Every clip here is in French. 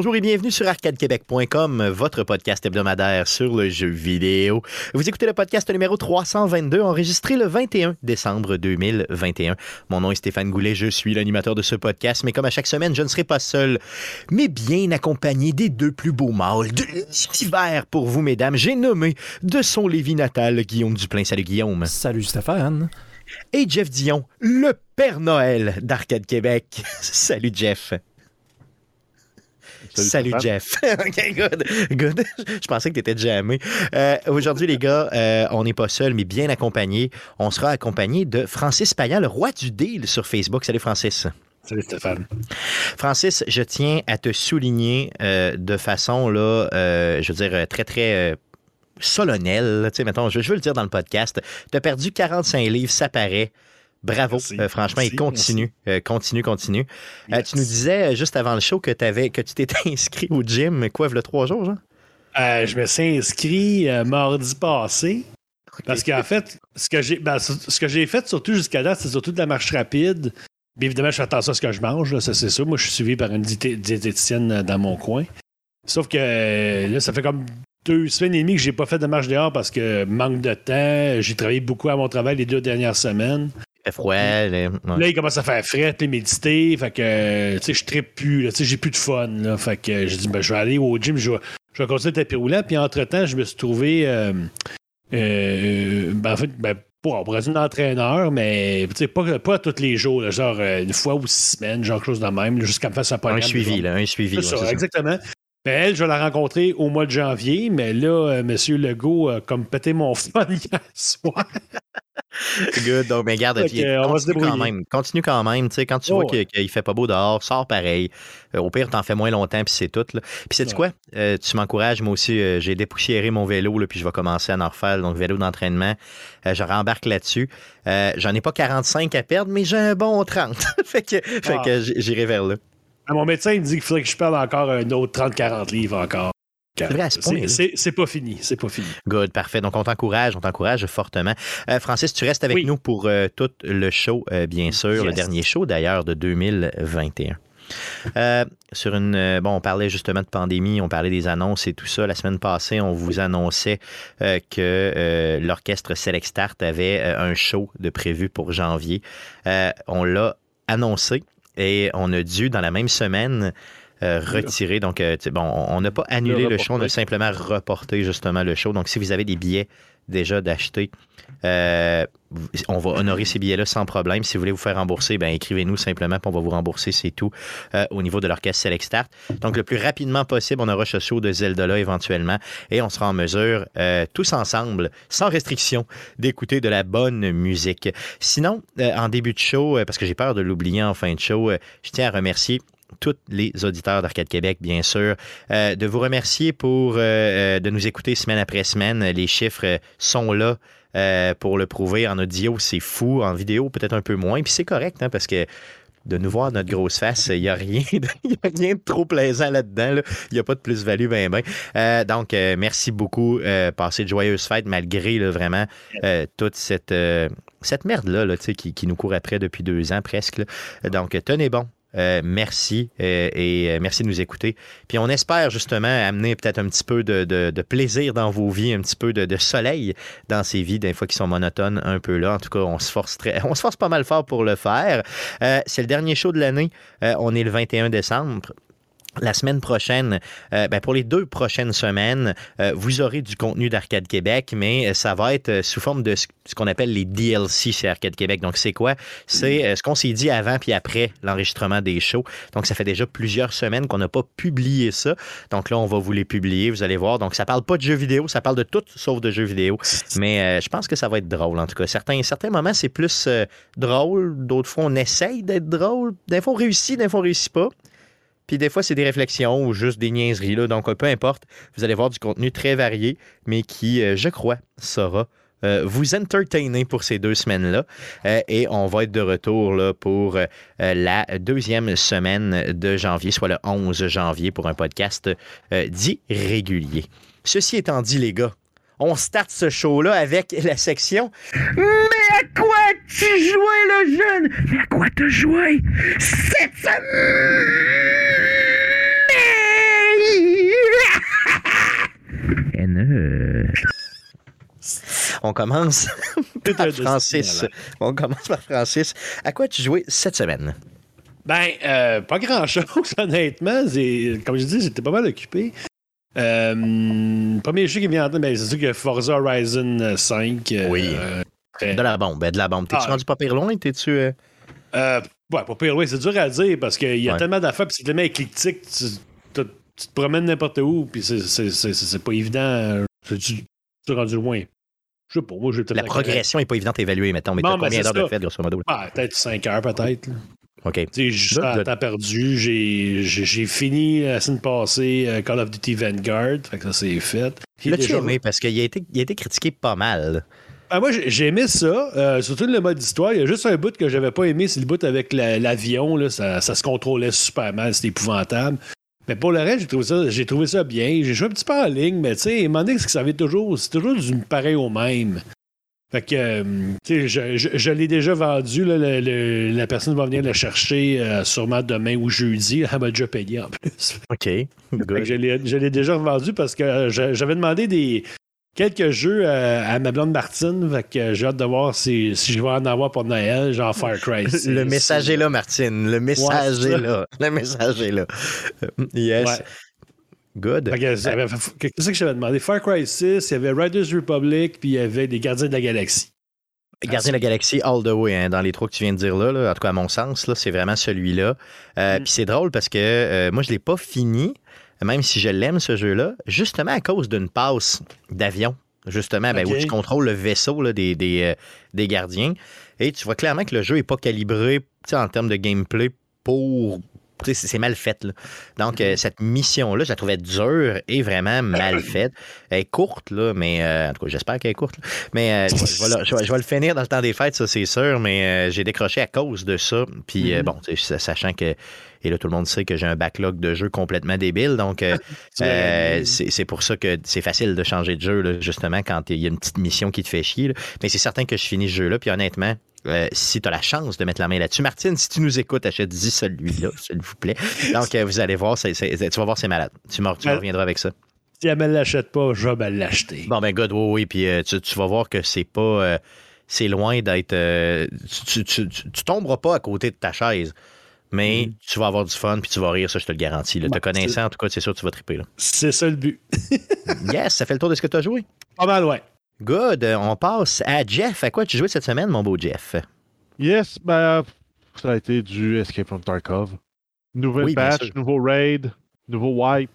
Bonjour et bienvenue sur arcadequebec.com, votre podcast hebdomadaire sur le jeu vidéo. Vous écoutez le podcast numéro 322, enregistré le 21 décembre 2021. Mon nom est Stéphane Goulet, je suis l'animateur de ce podcast, mais comme à chaque semaine, je ne serai pas seul, mais bien accompagné des deux plus beaux mâles de l'hiver pour vous, mesdames. J'ai nommé de son Lévis natal Guillaume Duplain. Salut Guillaume. Salut Stéphane. Et Jeff Dion, le Père Noël d'Arcade Québec. Salut Jeff. Salut, Jeff. OK, good. good. Je pensais que tu étais jamais. Euh, Aujourd'hui, les gars, euh, on n'est pas seul, mais bien accompagné. On sera accompagné de Francis Payan, le roi du deal sur Facebook. Salut, Francis. Salut Stéphane. Francis, je tiens à te souligner euh, de façon, là, euh, je veux dire, très, très solennelle. Tu sais, mettons, je, je, veux le dire dans le podcast. Tu as perdu 45 livres, ça paraît. Bravo, euh, franchement, il continue, euh, continue, continue. Euh, tu nous disais juste avant le show que, avais, que tu t'étais inscrit au gym, quoi, il y a trois jours, genre? je me suis inscrit mardi passé. Parce qu'en fait, ce que j'ai ben, ce que j'ai fait surtout jusqu'à là, c'est surtout de la marche rapide. Bien évidemment, je fais attention à ce que je mange, là, ça c'est ça. Moi, je suis suivi par une diététicienne dans mon coin. Sauf que là, ça fait comme deux semaines et demie que j'ai pas fait de marche dehors parce que manque de temps. J'ai travaillé beaucoup à mon travail les deux dernières semaines fait froid. Là, il commence à faire frais, les méditer. Fait que, tu sais, je trippe plus. Tu sais, j'ai plus de fun. Là, fait que j'ai dit, ben, je vais aller au gym, je vais, je vais continuer le tapis roulant. Puis entre-temps, je me suis trouvé. Euh, euh, ben, en fait, ben, pour, pour être un entraîneur, mais pas, pas tous les jours, là, genre euh, une fois ou six semaines, genre quelque chose de même, jusqu'à me faire sa Un suivi, là, un suivi. Ça, exactement. Ben, elle, je vais la rencontrer au mois de janvier, mais là, M. Legault a comme pété mon fun hier soir. Good. Donc, mais garde, continue, quand même, continue quand même. quand tu vois oh, qu'il ne fait pas beau dehors, sors pareil. Euh, au pire, t'en fais moins longtemps, puis c'est tout. Là. Puis, sais-tu quoi? Euh, tu m'encourages. Moi aussi, euh, j'ai dépoussiéré mon vélo, là, puis je vais commencer à en refaire. Donc, vélo d'entraînement. je rembarque là-dessus. J'en ai pas 45 à perdre, mais j'ai un bon 30. fait que, fait ah. que j'irai vers là. Mon médecin il dit qu'il faudrait que je perde encore un autre 30-40 livres encore. C'est pas fini, c'est pas fini. Good, parfait. Donc, on t'encourage, on t'encourage fortement. Euh, Francis, tu restes avec nous pour euh, tout le show, euh, bien sûr, le dernier show d'ailleurs de 2021. sur une bon, on parlait justement de pandémie, on parlait des annonces et tout ça. La semaine passée, on vous annonçait que l'orchestre Select Start avait un show de prévu pour janvier. on l'a annoncé et on a dû dans la même semaine euh, retiré. Donc, euh, bon, on n'a pas annulé le, show, on a simplement reporté justement le show. Donc, si vous avez des billets déjà d'acheter, euh, on va honorer ces billets-là sans problème. Si vous voulez vous faire rembourser, ben écrivez-nous simplement, puis on va vous rembourser, c'est tout, au niveau de l'orchestre Select Start. Donc, le plus rapidement possible, on aura ce show de Zelda-là éventuellement, et on sera en mesure, tous ensemble, sans restriction, d'écouter de la bonne musique. Sinon, en début de show, parce que j'ai peur de l'oublier en fin de show, je tiens à remercier tous les auditeurs d'Arcade Québec, bien sûr. Euh, de vous remercier pour euh, euh, de nous écouter semaine après semaine. Les chiffres sont là. pour le prouver en audio, c'est fou. En vidéo, peut-être un peu moins. Puis c'est correct, hein, parce que de nous voir notre grosse face, il n'y a, a rien de trop plaisant là-dedans. Il n'y a pas de plus-value, ben, ben. donc, merci beaucoup. passez de joyeuses fêtes malgré vraiment toute cette, cette merde-là là, qui, qui, nous court après depuis deux ans presque. Donc, tenez bon. Euh, merci euh, et euh, merci de nous écouter. Puis on espère justement amener peut-être un petit peu de, plaisir dans vos vies, un petit peu de, soleil dans ces vies, des fois qui sont monotones un peu là. En tout cas, on se force très, on se force pas mal fort pour le faire. c'est le dernier show de l'année. on est le 21 décembre. La semaine prochaine, euh, ben pour les deux prochaines semaines, euh, vous aurez du contenu d'Arcade Québec, mais euh, ça va être sous forme de ce qu'on appelle les DLC chez Arcade Québec. Donc, c'est quoi? C'est ce qu'on s'est dit avant puis après l'enregistrement des shows. Donc, ça fait déjà plusieurs semaines qu'on n'a pas publié ça. Donc là, on va vous les publier, vous allez voir. Donc, ça parle pas de jeux vidéo, ça parle de tout sauf de jeux vidéo. Mais je pense que ça va être drôle, en tout cas. Certains, certains moments, c'est plus drôle. D'autres fois, on essaye d'être drôle. Des fois, on réussit, des fois, on réussit pas. Puis des fois, c'est des réflexions ou juste des niaiseries. Là. Donc, peu importe, vous allez voir du contenu très varié, mais qui, euh, je crois, saura euh, vous entertainer pour ces deux semaines-là. Euh, et on va être de retour là, pour la deuxième semaine de janvier, soit le 11 janvier, pour un podcast dit régulier. Ceci étant dit, les gars, on start ce show-là avec la section Mais à quoi tu jouais, le jeune? Mais à quoi tu jouais cette semaine? On commence par Francis. On commence par Francis. À quoi as-tu joué cette semaine? Ben, euh, pas grand-chose, honnêtement. Comme je dis, j'étais pas mal occupé. Euh, premier jeu qui vient en tête, ben, c'est sûr que Forza Horizon 5. Euh, oui. de la bombe, ben, de la bombe. T'es-tu ah. rendu pas pire loin? T'es-tu. Euh... ouais, pas pire loin. C'est dur à dire parce qu'il y a tellement d'affaires, puis c'est tellement éclectique. Tu, tu, te promènes n'importe où, puis c'est pas évident. Tu, tu es rendu loin? Je sais pas, moi, j'ai La progression n'est pas évidente à évaluer, mettons. Mais t'as combien d'heures de fait, grosso modo? peut-être 5 heures, peut-être. OK. Tu sais, temps perdu. J'ai fini la semaine passée euh, Call of Duty Vanguard. Fait que ça, c'est fait. L'as-tu aimé? Parce qu'il a été, il a été critiqué pas mal. Ah, moi, j'ai aimé ça, euh, surtout le mode histoire. Il y a juste un bout que j'avais pas aimé, c'est le bout avec l'avion. ça, ça, se contrôlait super mal, c'était épouvantable. Mais pour le reste, j'ai trouvé ça, j'ai trouvé ça bien. J'ai joué un petit peu en ligne, mais tu sais, moment donné, que ça avait toujours, c'est toujours du pareil au même. Fait que, euh, tu sais, je, je, l'ai déjà vendu. Là, la personne va venir le chercher euh, sûrement demain ou jeudi. Elle m'a déjà payé en plus. OK. je l'ai déjà vendu parce que euh, j'avais demandé des, quelques jeux à ma blonde Martine. Fait que j'ai hâte de voir si, si, je vais en avoir pour Noël, genre Far Cry. le message est là, Martine. Le message est là. Le message est là. Yes. Good. Qu'est-ce que j'avais demandé? Far Cry 6, il y avait Riders Republic, puis il y avait les Gardiens de la Galaxie. Gardiens de la Galaxie all the way, hein, dans les trois que tu viens de dire là, en tout cas à mon sens, là, c'est vraiment celui-là. Euh, mm. Puis c'est drôle parce que euh, moi je ne l'ai pas fini, même si je l'aime ce jeu-là, justement à cause d'une passe d'avion, justement, ben, où tu contrôles le vaisseau là, des, des, euh, des, gardiens. Et tu vois clairement que le jeu n'est pas calibré en termes de gameplay pour c'est mal fait. Donc, euh, cette mission-là, je la trouvais dure et vraiment mal faite. Elle est courte, là, mais euh, en tout cas, j'espère qu'elle est courte. Mais euh, je, vais, le finir dans le temps des fêtes, ça, c'est sûr, mais j'ai décroché à cause de ça. Puis, mm-hmm. bon, sachant que. Et là, tout le monde sait que j'ai un backlog de jeux complètement débile. Donc, c'est pour ça que c'est facile de changer de jeu, justement, quand il y a une petite mission qui te fait chier. Mais c'est certain que je finis ce jeu-là. Puis honnêtement, euh, si tu as la chance de mettre la main là-dessus. Martine, si tu nous écoutes, achète-y celui-là, s'il vous plaît. Donc, euh, vous allez voir, tu vas voir, c'est malade. Tu, reviendras avec ça. Si elle ne me l'achète pas, je vais l'acheter. Bon, ben, good, oui, oui. Puis euh, tu, vas voir que c'est pas. c'est loin d'être. tu, tu, tomberas pas à côté de ta chaise. Mais mm. tu vas avoir du fun puis tu vas rire, ça, je te le garantis. Te connaissant, en tout cas, c'est sûr que tu vas triper. C'est ça le but. yes, ça fait le tour de ce que tu as joué. Pas mal, ouais. Good. On passe à Jeff. À quoi tu joué cette semaine, mon beau Jeff? Yes, ben, ça a été du Escape from Tarkov. Nouvelle patch, nouveau raid, nouveau wipe.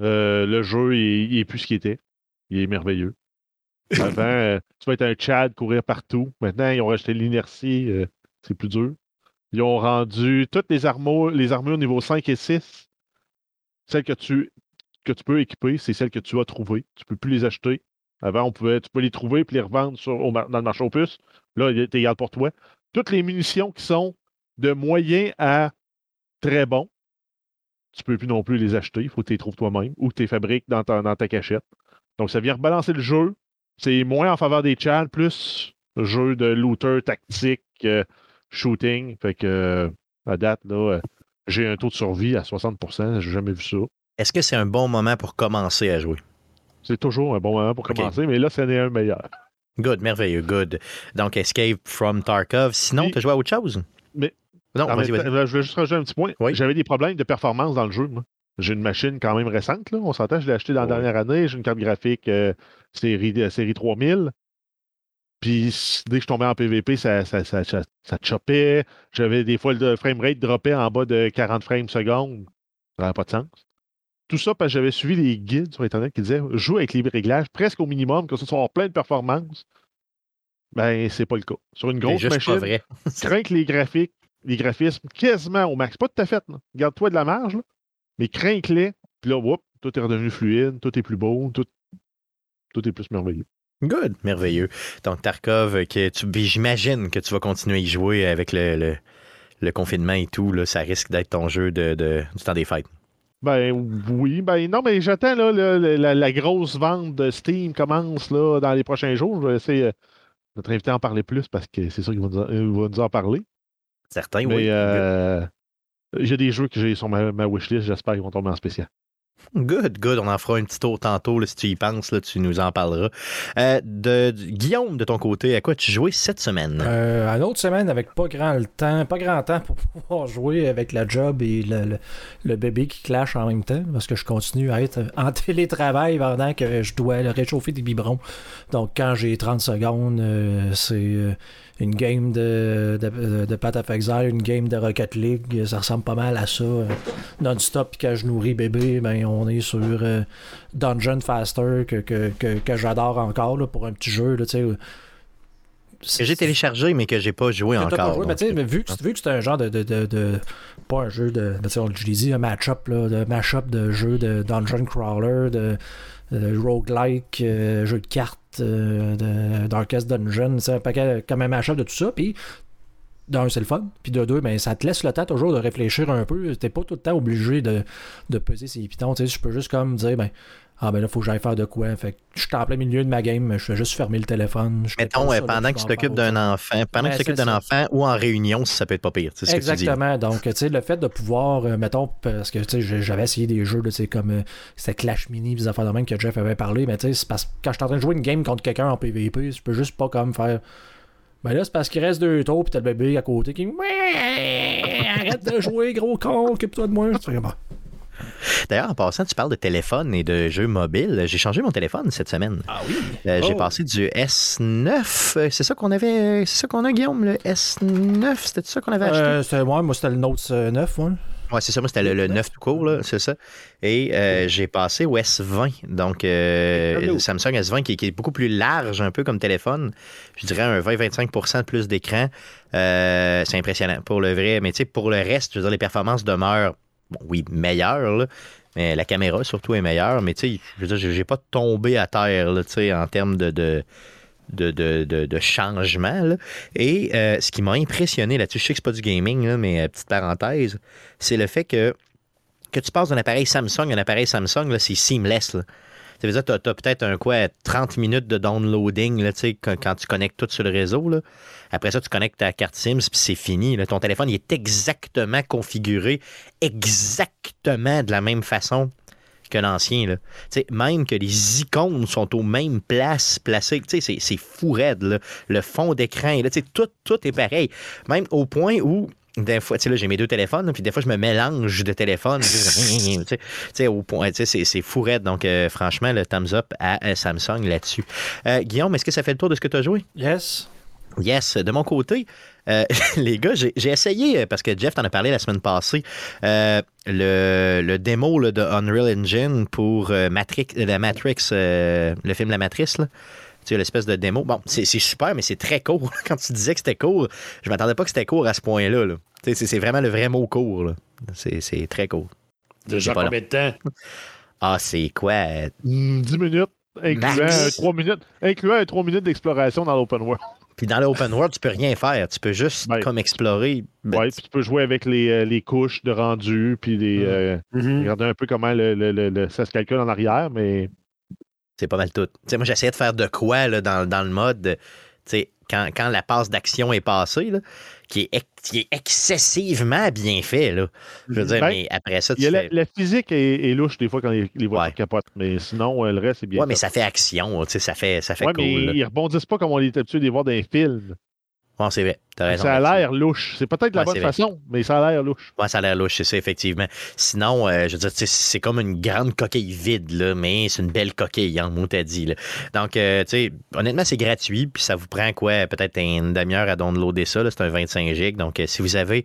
Euh, le jeu, il, est plus ce qu'il était. Il est merveilleux. Avant, euh, tu vas être un Chad, courir partout. Maintenant, ils ont rajouté l'inertie. Euh, c'est plus dur. Ils ont rendu toutes les armures, les armures niveau 5 et 6. Celles que tu, que tu peux équiper, c'est celles que tu as trouvées. Tu ne peux plus les acheter. Avant, on pouvait, tu peux les trouver et les revendre sur, dans le marché aux puces. Là, est égal pour toi. Toutes les munitions qui sont de moyen à très bon, tu ne peux plus non plus les acheter. Il faut que tu les trouves toi-même ou que tu les fabriques dans ta, dans ta cachette. Donc, ça vient rebalancer le jeu. C'est moins en faveur des chats, plus jeu de looter, tactique, euh, shooting. Fait que, euh, à date, là, euh, j'ai un taux de survie à 60% J'ai jamais vu ça. Est-ce que c'est un bon moment pour commencer à jouer? C'est toujours un bon moment pour commencer, mais là, c'en est un meilleur. Good, merveilleux, good. Donc, Escape from Tarkov. Sinon, tu as joué à autre chose? Mais. Non, vas-y, vas-y. Je vais juste rajouter un petit point. J'avais des problèmes de performance dans le jeu. J'ai une machine quand même récente. Là. On s'entend, je l'ai acheté dans la dernière année. J'ai une carte graphique euh, série, euh, série 3000. Puis dès que je tombais en PVP, ça, ça, ça, ça, chopait. J'avais des fois le framerate droppait en bas de 40 frames secondes. Ça n'avait pas de sens. Tout ça parce que j'avais suivi les guides sur Internet qui disaient joue avec les réglages presque au minimum, que ce soit plein de performances. Ben, c'est pas le cas. Sur une grosse machine, crains que les graphiques, les graphismes quasiment au max. Pas tout à fait. Garde-toi de la marge, mais crains-les. Puis là, whoop, tout est redevenu fluide, tout est plus beau, tout, tout est plus merveilleux. Good, merveilleux. Donc, Tarkov, que tu, j'imagine que tu vas continuer à y jouer avec le, le, confinement et tout. Là, ça risque d'être ton jeu de, du temps des fêtes. Ben oui, ben non, mais j'attends là, la, grosse vente de Steam commence là, dans les prochains jours. Je vais essayer euh, notre invité à en parler plus parce que c'est sûr qu'il va, nous en parler. Certains, mais, oui. Euh, j'ai des jeux que j'ai sur ma, wishlist, j'espère qu'ils vont tomber en spécial. Good, good. On en fera un petit tour tantôt, si tu y penses, là, tu nous en parleras. Euh, Guillaume, de ton côté, à quoi tu joué cette semaine? Euh, une autre semaine avec pas grand le temps, pas grand temps pour pouvoir jouer avec la job et le, bébé qui clash en même temps, parce que je continue à être en télétravail pendant que je dois réchauffer des biberons. Donc quand j'ai 30 secondes, euh, c'est euh, une game de, de, de Path of Exile, une game de Rocket League, ça ressemble pas mal à ça. Non-stop, puis quand je nourris bébé, ben, on est sur euh, Dungeon Faster, que, que, j'adore encore pour un petit jeu. Là, que j'ai téléchargé, mais que j'ai pas joué encore. Pas joué, mais vu, que, vu que c'est un genre de, de, Pas un jeu de. Ben, je l'ai dit, un match-up, de mash-up de jeu de Dungeon Crawler, de, roguelike, euh, jeu de cartes, euh, Darkest Dungeon, c'est un paquet comme un match-up de tout ça. Puis d'un, c'est le fun. Puis de deux, ben, ça te laisse le temps toujours de réfléchir un peu. T'es pas tout le temps obligé de, de peser ses pitons. Tu peux juste comme dire, ben, ah ben là, faut que j'aille faire de quoi. Fait que je suis en plein milieu de ma game, je fais juste fermer le téléphone. Mettons, pendant que tu t'occupes d'un enfant, pendant que tu t'occupes d'un enfant ou en réunion, ça peut être pas pire. Exactement. Donc, tu sais, le fait de pouvoir, euh, mettons, parce que tu sais, j'avais essayé des jeux, sais comme euh, c'était Clash Mini, des affaires de même que Jeff avait parlé, mais tu sais, c'est parce que quand je suis en train de jouer une game contre quelqu'un en PvP, je peux juste pas comme faire. Ben là, c'est parce qu'il reste deux tours, puis t'as le bébé à côté qui. Arrête de jouer, gros con, occupe-toi de moi. D'ailleurs, en passant, tu parles de téléphone et de jeux mobiles. J'ai changé mon téléphone cette semaine. Ah oui? Euh, j'ai oh. passé du S9. C'est ça qu'on avait. C'est ça qu'on a, Guillaume, le S9. C'était ça qu'on avait acheté? Euh, moi, c'était le Note 9, ouais. Ouais, c'est ça. Moi, c'était le, 9 tout court, c'est ça. Et euh, j'ai passé au S20. Donc, Samsung S20 qui, est beaucoup plus large, un peu comme téléphone. Je dirais un 20-25 de plus d'écran. c'est impressionnant pour le vrai. Mais tu sais, pour le reste, je veux dire, les performances demeurent oui, meilleur, mais la caméra surtout est meilleure. Mais tu sais, je veux dire, pas tombé à terre en termes de, de de, changement. Et euh, ce qui m'a impressionné là-dessus, je sais que c'est pas du gaming, mais euh, petite parenthèse, c'est le fait que que tu passes d'un appareil Samsung un appareil Samsung, c'est seamless. Que tu as, peut-être un quoi, 30 minutes de downloading là, quand, quand tu connectes tout sur le réseau. Là. Après ça, tu connectes ta carte SIMS, puis c'est fini. Ton téléphone il est exactement configuré, exactement de la même façon que l'ancien. Même que les icônes sont aux mêmes places placées. C'est fou raide. Le fond d'écran, tout, tout est pareil. Même au point où des fois, tu sais, là, j'ai mes deux téléphones, puis des fois, je me mélange de téléphones. tu sais, au point, tu sais, c'est fourette. Donc, euh, franchement, le thumbs up à euh, Samsung là-dessus. Euh, Guillaume, est-ce que ça fait le tour de ce que tu as joué? Yes. Yes. De mon côté, les gars, j'ai essayé, parce que Jeff t'en a parlé la semaine passée, le, le, démo là, de Unreal Engine pour Matrix, la Matrix, le film La Matrice. Là sais, l'espèce de démo. Bon, c'est super, mais c'est très court. Quand tu disais que c'était court, je m'attendais pas que c'était court à ce point-là. C'est vraiment le vrai mot court. C'est très court. Déjà combien de temps? Ah, c'est quoi? 10 hmm, minutes, incluant 3 minutes, incluant 3 minutes d'exploration dans l'open world. Puis dans l'open world, tu peux rien faire. Tu peux juste comme explorer. Oui, puis tu peux jouer avec les, euh, les couches de rendu, puis les, mm. euh, mm-hmm. regarder un peu comment le, le, ça se calcule en arrière, mais c'est pas mal tout. moi, j'essayais de faire de quoi là, dans, dans le mode, quand, quand la passe d'action est passée, là, qui, est, qui est excessivement bien fait. Là. Je veux dire, ben, mais après ça, tu fais... la, physique est, louche des fois quand les, les voitures capotent, mais sinon, euh, le reste, c'est bien. Ouais, mais ça fait action, ça fait, ça fait ouais, cool. Mais ils rebondissent pas comme on est habitué de les voir dans les films. Bon, c'est vrai. Ça a l'air louche. C'est peut-être la bonne façon, mais ça a l'air louche. Ouais, ça a l'air louche, c'est ça, effectivement. Sinon, euh, je veux dire, c'est comme une grande coquille vide, là, mais c'est une belle coquille, en hein, mot t'as dit. Là. Donc, euh, tu sais, honnêtement, c'est gratuit, puis ça vous prend quoi? Peut-être une demi-heure à downloader ça. C'est un 25 GB. Donc, euh, si vous avez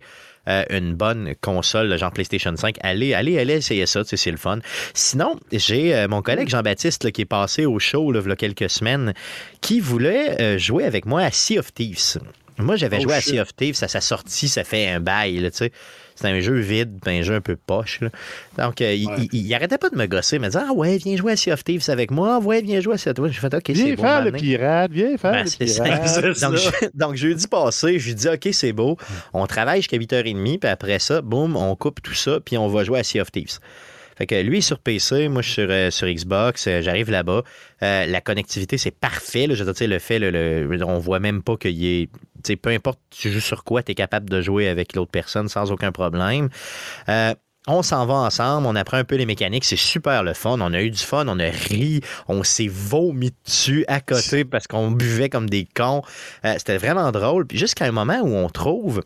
une bonne console, genre PlayStation 5, allez, allez, allez essayer ça, c'est le fun. Sinon, j'ai mon collègue Jean-Baptiste qui est passé au show là, il y a quelques semaines, qui voulait jouer avec moi à Sea of Thieves. Moi, j'avais oh, joué à Sea of Thieves, ça s'est sorti, ça fait un bail, tu sais. C'est un jeu vide, un jeu un peu poche. Donc, euh, il, il, arrêtait pas de me gosser, il me disait Ah ouais, viens jouer à Sea of Thieves avec moi, ah ouais, viens jouer à Sea of Thieves. J'ai fait OK, c'est beau. Viens faire le pirate, viens faire ben, le pirate. donc, je, donc, jeudi passé, je lui dis OK, c'est beau. On travaille jusqu'à 8h30, puis après ça, boum, on coupe tout ça, puis on va jouer à Sea of Thieves. Fait que lui est sur PC, moi je suis sur, euh, Xbox, euh, j'arrive là-bas. Euh, la connectivité, c'est parfait. je veux dire, le fait, le, on voit même pas qu'il y ait. peu importe tu joues sur quoi, tu es capable de jouer avec l'autre personne sans aucun problème. on s'en va ensemble, on apprend un peu les mécaniques, c'est super le fun. On a eu du fun, on a ri, on s'est vomi dessus à côté parce qu'on buvait comme des cons. C'était vraiment drôle. Puis jusqu'à un moment où on trouve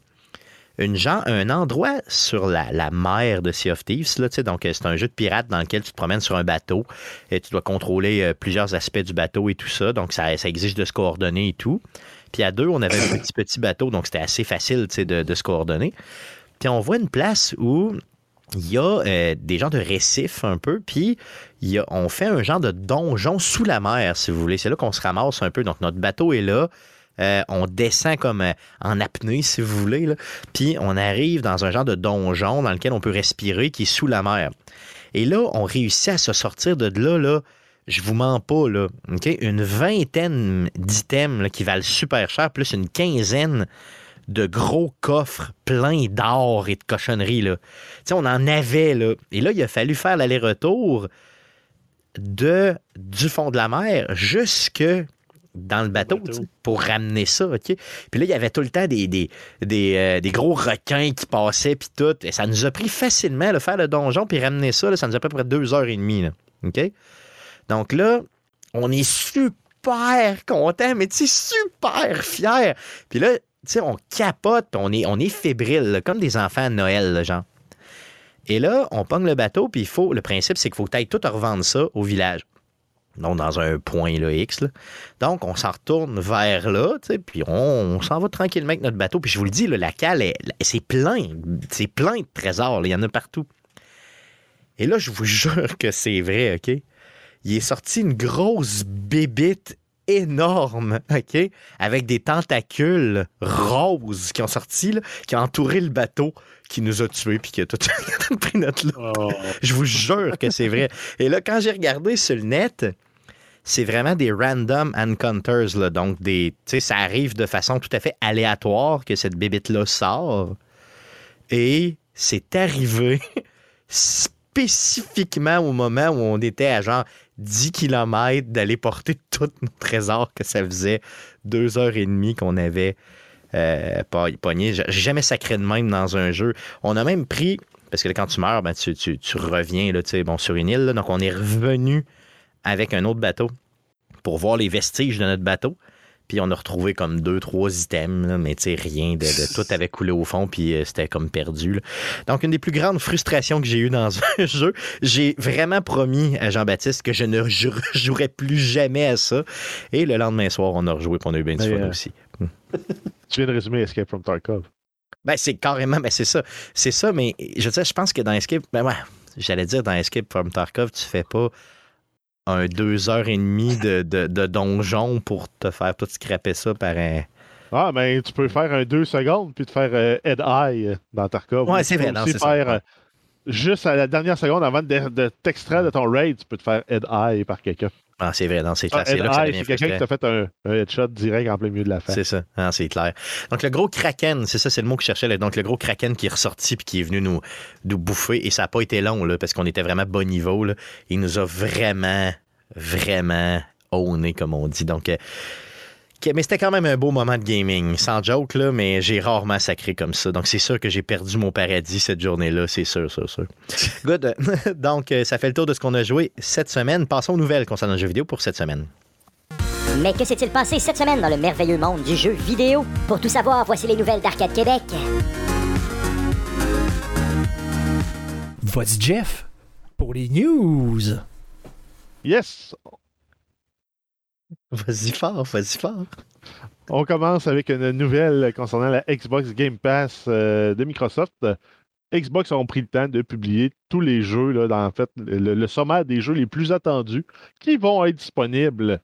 une genre, un endroit sur la, mer de Sea of Thieves. Là, donc, c'est un jeu de pirate dans lequel tu te promènes sur un bateau et tu dois contrôler euh, plusieurs aspects du bateau et tout ça. Donc, ça, ça exige de se coordonner et tout. Puis à deux, on avait un petit, petit bateau, donc c'était assez facile de, de se coordonner. Puis on voit une place où il y a euh, des genres de récifs un peu, puis on fait un genre de donjon sous la mer, si vous voulez. C'est là qu'on se ramasse un peu. Donc, notre bateau est là. Euh, on descend comme euh, en apnée, si vous voulez. Puis on arrive dans un genre de donjon dans lequel on peut respirer, qui est sous la mer. Et là, on réussit à se sortir de là, là. Je vous mens pas, là. Une vingtaine d'items qui valent super cher, plus une quinzaine de gros coffres pleins d'or et de cochonneries. Là. on en avait. Là. Et là, il a fallu faire l'aller-retour de, du fond de la mer jusque dans le bateau, pour ramener ça. OK? Puis là, il y avait tout le temps des, des, euh, gros requins qui passaient, puis tout. Et ça nous a pris facilement de faire le donjon, puis ramener ça. ça nous a pris à peu près deux heures et demie. OK? Donc là, on est super content, mais tu super fier. Puis là, tu sais, on capote, on est, on est fébrile, comme des enfants à Noël, genre. Et là, on pogne le bateau, puis il faut. Le principe, c'est qu'il faut que tu ailles tout revendre ça au village. Donc, dans un point là, X. Donc, on s'en retourne vers là, puis on, s'en va tranquillement avec notre bateau. Puis je vous le dis, la cale, c'est plein. C'est plein de trésors. Il y en a partout. Et là, je vous jure que c'est vrai, OK? Il est sorti une grosse bébite énorme, OK? Avec des tentacules roses qui ont sorti, qui ont entouré le bateau, qui nous a tués, puis qui a tout pris notre lot. Oh. Je vous jure que c'est vrai. Et là, quand j'ai regardé sur le net, c'est vraiment des random encounters, là. Donc, des, ça arrive de façon tout à fait aléatoire que cette bébite-là sort. Et c'est arrivé spécifiquement au moment où on était à genre 10 km d'aller porter tous nos trésors que ça faisait deux heures et demie qu'on avait euh, pogné. J'ai jamais sacré de même dans un jeu. On a même pris, parce que quand tu meurs, ben, tu, reviens là, bon, sur une île. donc on est revenu avec un autre bateau pour voir les vestiges de notre bateau. Puis on a retrouvé comme deux, trois items, mais tu sais, rien de, Tout avait coulé au fond, puis euh, c'était comme perdu. Donc, une des plus grandes frustrations que j'ai eues dans un jeu, j'ai vraiment promis à Jean-Baptiste que je ne jouerais plus jamais à ça. Et le lendemain soir, on a rejoué, puis on a eu bien du fun euh, aussi. Tu viens de résumer Escape from Tarkov. Ben, c'est carrément, ben, c'est ça. C'est ça, mais je veux dire, je pense que dans Escape, ben ouais, j'allais dire dans Escape from Tarkov, tu fais pas un deux heures et demie de, de, donjon pour te faire tout scraper ça par un. Ah, mais ben, tu peux faire un deux secondes puis te faire euh, head eye euh, dans Tarkov. Ouais, c'est vrai. Non, c'est faire, euh, juste à la dernière seconde avant de, de t'extraire de ton raid, tu peux te faire head eye par quelqu'un. Ah, c'est vrai, c'est clair. Ah, c'est quelqu'un qui t'a fait un, headshot direct en plein milieu de la face. C'est ça, ah, c'est clair. Donc, le gros kraken, c'est ça, c'est le mot que je cherchais. Donc, le gros kraken qui est ressorti puis qui est venu nous, nous bouffer. Et ça n'a pas été long, là, parce qu'on était vraiment bas niveau. Là. Il nous a vraiment, vraiment owné, comme on dit. Donc, euh, mais c'était quand même un beau moment de gaming, sans joke, là, mais j'ai rarement sacré comme ça. Donc, c'est sûr que j'ai perdu mon paradis cette journée-là, c'est sûr, sûr, sûr. Good. Donc, euh, ça fait le tour de ce qu'on a joué cette semaine. Passons aux nouvelles concernant le jeu vidéo pour cette semaine. Mais que s'est-il passé cette semaine dans le merveilleux monde du jeu vidéo? Pour tout savoir, voici les nouvelles d'Arcade Québec. Voici Jeff pour les news. Yes, Vas-y fort, vas-y fort. On commence avec une nouvelle concernant la Xbox Game Pass euh, de Microsoft. Xbox ont pris le temps de publier tous les jeux, en fait, le, sommaire des jeux les plus attendus qui vont être disponibles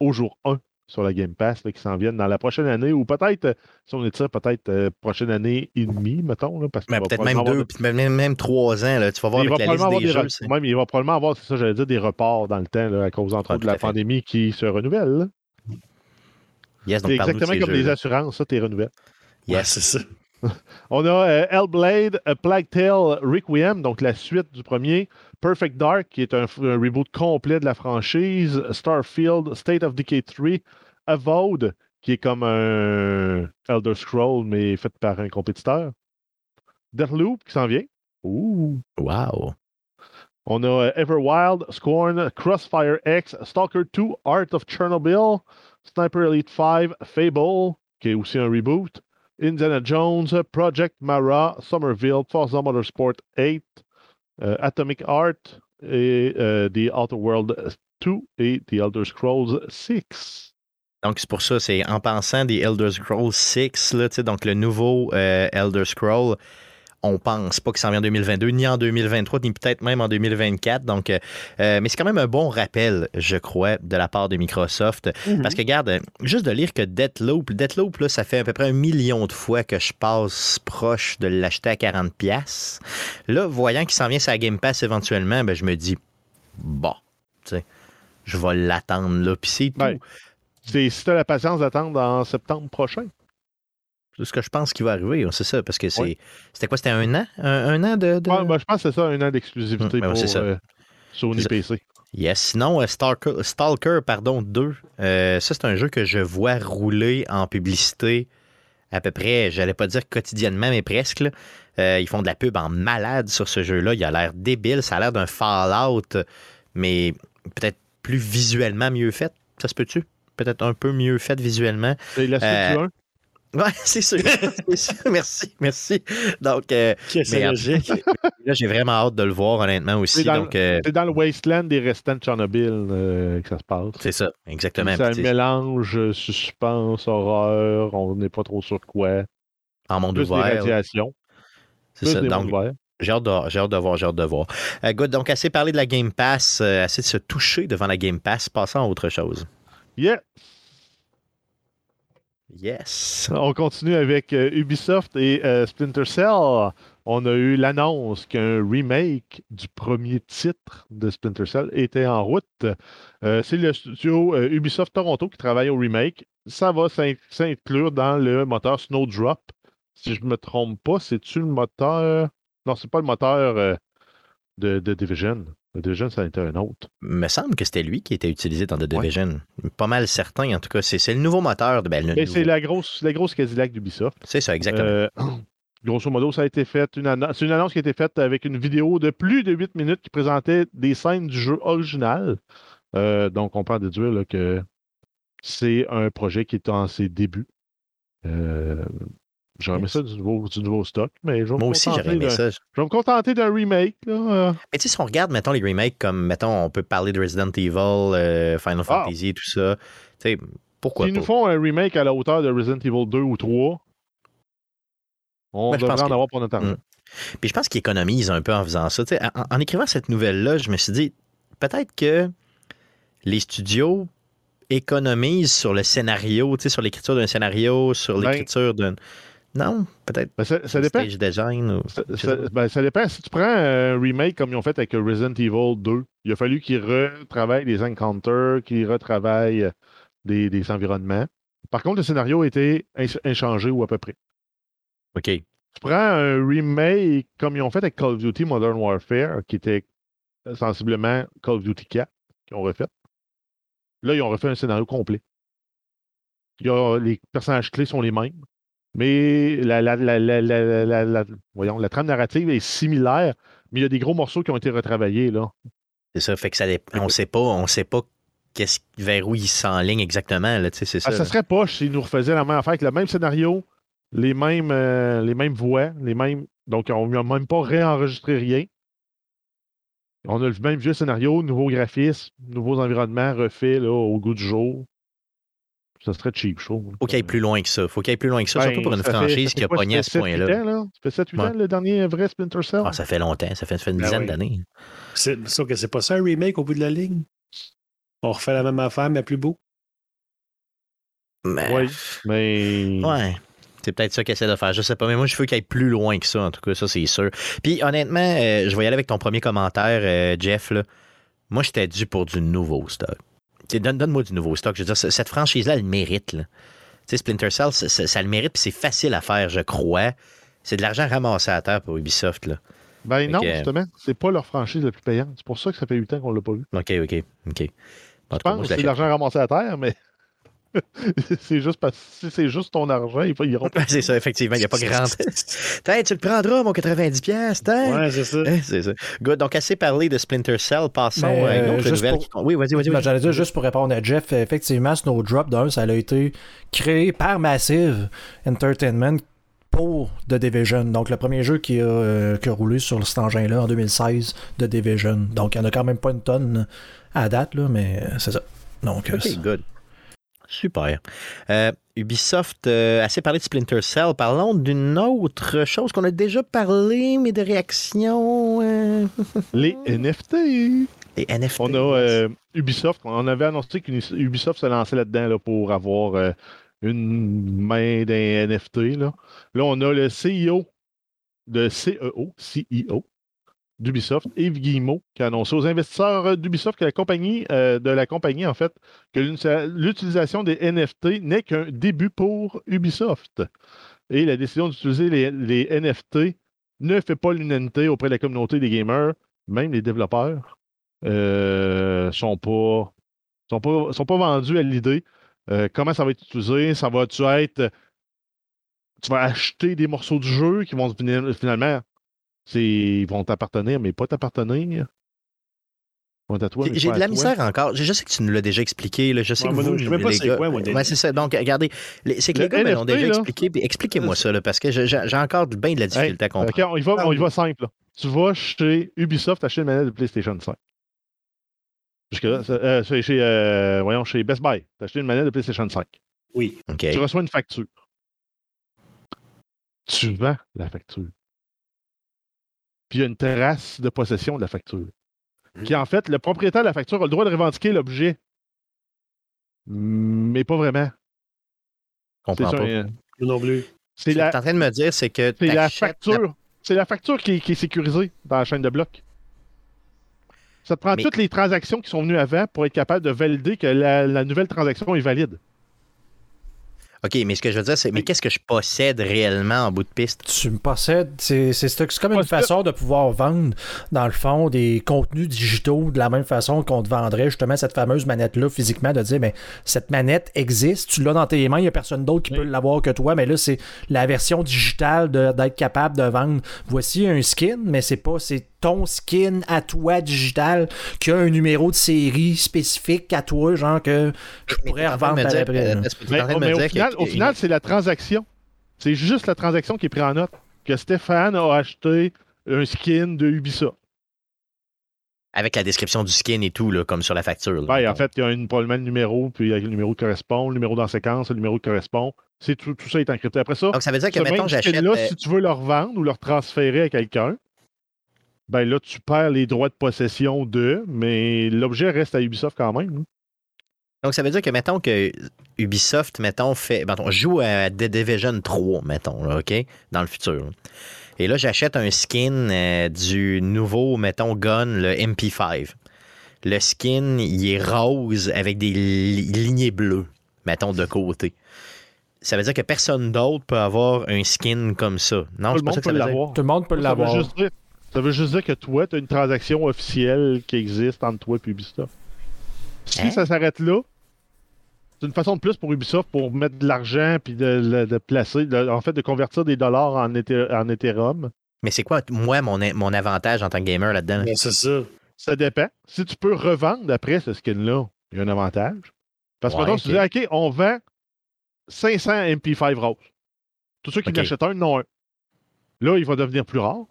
au jour 1 sur la Game Pass, qui s'en viennent dans la prochaine année, ou peut-être, si on est ça, peut-être euh, prochaine année et demie, mettons. Là, parce peut-être même deux, même, même, trois ans, là, tu vas voir avec la liste des, jeux. il va probablement avoir, c'est ça, j'allais dire, des reports dans le temps, là, à cause, entre autres, de la pandémie qui se renouvelle. Yes, c'est exactement comme des assurances, ça, tes renouvelles. Yes, c'est ça. On a euh, Hellblade, A Plague Tale Requiem, donc la suite du premier. Perfect Dark, qui est un, reboot complet de la franchise. Starfield, State of Decay 3. Avowed, qui est comme un Elder Scroll, mais fait par un compétiteur. Deathloop, qui s'en vient. Ouh. Wow. On a euh, Everwild, Scorn, Crossfire X, Stalker 2, Art of Chernobyl, Sniper Elite 5, Fable, qui est aussi un reboot, Indiana Jones, Project Mara, Somerville, Forza Motorsport 8, euh, Atomic Art et euh, The Outer World 2 et The Elder Scrolls 6. Donc, c'est pour ça, c'est en pensant des Elder Scrolls 6, là, donc le nouveau Elder Scroll, on pense pas que ça en vient en 2022, ni en 2023, ni peut-être même en 2024. Donc, euh, euh, mais c'est quand même un bon rappel, je crois, de la part de Microsoft. Mhm. Parce que, regarde, juste de lire que Deathloop, Deathloop, là, ça fait à peu près un million de fois que je passe proche de l'acheter à 40$. Là, voyant qu'il s'en vient la Game Pass éventuellement, ben, je me dis, bon, tu sais, je vais l'attendre là. Puis c'est tout. Si tu as la patience d'attendre en septembre prochain. C'est ce que je pense qui va arriver, c'est ça, parce que c'est. C'était quoi? C'était un an? Un, an de. Ben, je pense que c'est ça, un an d'exclusivité ben, pour euh, Sony PC. Yes. Sinon, euh, Stalker, Stalker, pardon, 2. Euh, ça, c'est un jeu que je vois rouler en publicité à peu près, j'allais pas dire quotidiennement, mais presque. ils font de la pub en malade sur ce jeu-là. Il a l'air débile. Ça a l'air d'un Fallout, mais peut-être plus visuellement mieux fait. Ça se peut-tu? Peut-être un peu mieux fait visuellement. Et la suite oui, c'est sûr. Merci, merci. Donc, euh, là, j'ai vraiment hâte de le voir, honnêtement, aussi. C'est euh, dans, le wasteland des restants de Tchernobyl euh, que ça se passe. C'est ça, exactement. C'est un mélange suspense, horreur, on n'est pas trop sûr quoi. En monde Plus ouvert. C'est ça, donc, j'ai hâte, de, voir, j'ai hâte de voir. good, donc, assez parlé de la Game Pass, assez de se toucher devant la Game Pass, passons à autre chose. Yeah! Yes. On continue avec euh, Ubisoft et euh, Splinter Cell. On a eu l'annonce qu'un remake du premier titre de Splinter Cell était en route. Euh, c'est le studio Ubisoft Toronto qui travaille au remake. Ça va s'inclure dans le moteur Snowdrop. Si je ne me trompe pas, c'est-tu le moteur? Non, c'est pas le moteur de, de Division. Division, ça a été un autre. Il me semble que c'était lui qui était utilisé dans The Division. Pas mal certain, en tout cas. C'est le nouveau moteur de ben, C'est la grosse, la grosse Cadillac d'Ubisoft. C'est ça, exactement. Euh, grosso modo, ça a été fait. C'est une annonce qui a été faite avec une vidéo de plus de 8 minutes qui présentait des scènes du jeu original. Euh, donc, on peut en déduire que c'est un projet qui est en ses débuts. Euh, J'aurais aimé ça du nouveau, du nouveau stock, mais Moi aussi, j'aurais aimé ça. Je vais me contenter d'un remake. Là. Mais tu sais, si on regarde, mettons, les remakes comme, mettons, on peut parler de Resident Evil, euh, Final ah. Fantasy, tout ça. Tu sais, pourquoi S'ils nous font un remake à la hauteur de Resident Evil 2 ou 3, on ben, devrait en avoir pour notre argent. Mm. Puis je pense qu'ils économisent un peu en faisant ça. En, en, écrivant cette nouvelle-là, je me suis dit, peut-être que les studios économisent sur le scénario, sur l'écriture d'un scénario, sur ben, l'écriture d'un... Non, peut-être. Ben, ça, ça dépend. design. Ben, ça, dépend. Si tu prends un remake comme ils ont fait avec Resident Evil 2, il a fallu qu'ils retravaillent les encounters, qu'ils retravaillent des, des, environnements. Par contre, le scénario était inchangé ou à peu près. OK. Tu prends un remake comme ils ont fait avec Call of Duty Modern Warfare, qui était sensiblement Call of Duty 4, qu'ils ont refait. Là, ils ont refait un scénario complet. les personnages clés sont les mêmes. Mais la, la, la, voyons, la trame narrative est similaire, mais il y a des gros morceaux qui ont été retravaillés. là. C'est ça, fait que ça on sait pas, on sait pas qu'est-ce, vers où ils s'enlignent exactement. Là, c'est ça, ah, ça serait poche s'ils nous refaisaient la même affaire avec le même scénario, les mêmes, euh, les mêmes voix, les mêmes. Donc, on n'a même pas réenregistré rien. On a le même vieux scénario, nouveau graphisme, nouveaux environnements refaits là, au goût du jour ça serait cheap, je trouve. Faut qu'il aille plus loin que ça. Faut qu'il aille plus loin que ça, surtout ben, pour une franchise qui a pogné à ce point-là. Ça fait 7-8 ans, le dernier vrai Splinter Cell? Ah, ça fait longtemps, ça fait, une ben dizaine d'années. C'est sûr que c'est pas ça un remake au bout de la ligne? On refait la même affaire, mais plus beau? Mais... Oui, mais. Ouais. C'est peut-être ça qu'il essaie de faire. Je sais pas, mais moi, je veux qu'il aille plus loin que ça, en tout cas, ça, c'est sûr. Puis, honnêtement, euh, je vais y aller avec ton premier commentaire, euh, Jeff. Là. Moi, j'étais dû pour du nouveau stock. Donne-moi du nouveau stock. Je veux dire, cette franchise-là, elle mérite. Là. Splinter Cell, ça, le mérite, puis c'est facile à faire, je crois. C'est de l'argent ramassé à terre pour Ubisoft. Là. Ben non, justement, c'est pas leur franchise la plus payante. C'est pour ça que ça fait 8 ans qu'on l'a pas vu. OK, OK, OK. je pense que c'est de l'argent ramassé à terre, mais. c'est juste parce que c'est juste ton argent, ils iront pas. c'est ça, effectivement, il n'y a pas grand. tu le prendras, mon 90$. Ouais, c'est ça. c'est ça. Good. Donc, assez parlé de Splinter Cell. Passons à une autre nouvelle. Oui, vas-y, vas-y. J'allais dire, juste pour répondre à Jeff, effectivement, Snowdrop, d'un, ça a été créé par Massive Entertainment pour The Division. Donc, le premier jeu qui a, euh, qui a roulé sur cet engin-là en 2016, The Division. Donc, il n'y en a quand même pas une tonne à date, là, mais c'est ça. Donc, OK, good. Super. Euh, Ubisoft, euh, assez parlé de Splinter Cell. Parlons d'une autre chose qu'on a déjà parlé, mais de réaction. Les NFT. Les NFT. On a Ubisoft. On avait annoncé qu'Ubisoft se lançait là-dedans là, pour avoir une main d'un NFT. Là. là, on a le CEO de CEO, CEO d'Ubisoft, Yves Guillemot, qui a annoncé aux investisseurs d'Ubisoft que la compagnie, euh, de la compagnie, en fait, que l'utilisation des NFT n'est qu'un début pour Ubisoft. Et la décision d'utiliser les, NFT ne fait pas l'unanimité auprès de la communauté des gamers, même les développeurs. Euh, sont pas pas, sont pas vendus à l'idée. Euh, comment ça va être utilisé? Ça va-tu être. Tu vas acheter des morceaux du jeu qui vont finalement. Ils vont t'appartenir, mais pas t'appartenir. J'ai de la misère encore. Je sais que tu nous l'as déjà expliqué. Je sais que vous, je les c'est ça. Donc, regardez, c'est que les gars me l'ont déjà expliqué. Expliquez-moi ça, parce que j'ai encore bien de la difficulté à comprendre. on, y va, on y va simple. Tu vas chez Ubisoft acheter une manette de PlayStation 5. Jusque-là, euh, chez, euh, voyons, chez Best Buy, tu as acheté une manette de PlayStation 5. Oui. Tu reçois une facture. Tu vends la facture. Puis il y a une terrasse de possession de la facture. Hmm. Qui, en fait, le propriétaire de la facture a le droit de revendiquer l'objet. Mais pas vraiment. Je comprends pas. Euh, non plus. Ce que tu es en train de me dire, c'est que. C'est la facture. C'est la facture qui, qui, est sécurisée dans la chaîne de blocs. Ça te prend toutes les transactions qui sont venues avant pour être capable de valider que la, nouvelle transaction est valide. OK, mais ce que je veux dire, c'est mais qu'est-ce que je possède réellement en bout de piste? Tu me possèdes, c'est comme une façon de pouvoir vendre, dans le fond, des contenus digitaux de la même façon qu'on te vendrait justement cette fameuse manette-là physiquement, de dire, mais cette manette existe, tu l'as dans tes mains, il n'y a personne d'autre qui peut l'avoir que toi, mais là, c'est la version digitale d'être capable de vendre. Voici un skin, mais c'est pas, c'est ton skin à toi digital qui a un numéro de série spécifique à toi, genre que je pourrais revendre après. Mais, au final, c'est la transaction. C'est juste la transaction qui est prise en note. Que Stéphane a acheté un skin de Ubisoft. Avec la description du skin et tout, là, comme sur la facture. Oui, en fait, il y a une, probablement le numéro, puis il y a le numéro qui correspond, le numéro dans séquence, le numéro qui correspond. C'est tout, tout, ça est encrypté. Après ça, Donc, ça veut dire que, mettons, j'achète. là, euh, si tu veux le revendre ou le transférer à quelqu'un, ben là, tu perds les droits de possession de, mais l'objet reste à Ubisoft quand même. Hein. Donc, ça veut dire que, mettons que Ubisoft, mettons, fait, mettons, joue à The Division 3, mettons, OK, dans le futur. Et là, j'achète un skin euh, du nouveau, mettons, gun, le MP5. Le skin, il est rose avec des lignées bleues, mettons, de côté. Ça veut dire que personne d'autre peut avoir un skin comme ça. Non, Tout le monde peut l'avoir. Tout le monde peut l'avoir. Ça veut juste dire que toi, tu as une transaction officielle qui existe entre toi et Ubisoft. Si hein? ça s'arrête là, c'est une façon de plus pour Ubisoft pour mettre de l'argent puis de, placer, en fait, de convertir des dollars en, en Ethereum. Mais c'est quoi, moi, mon, mon avantage en tant que gamer là-dedans? c'est ça. Ça dépend. Si tu peux revendre après ce skin-là, il y a un avantage. Parce que maintenant, tu dis, OK, on vend 500 MP5 roses. Tous ceux qui okay. achètent un, non un. Là, il va devenir plus rare.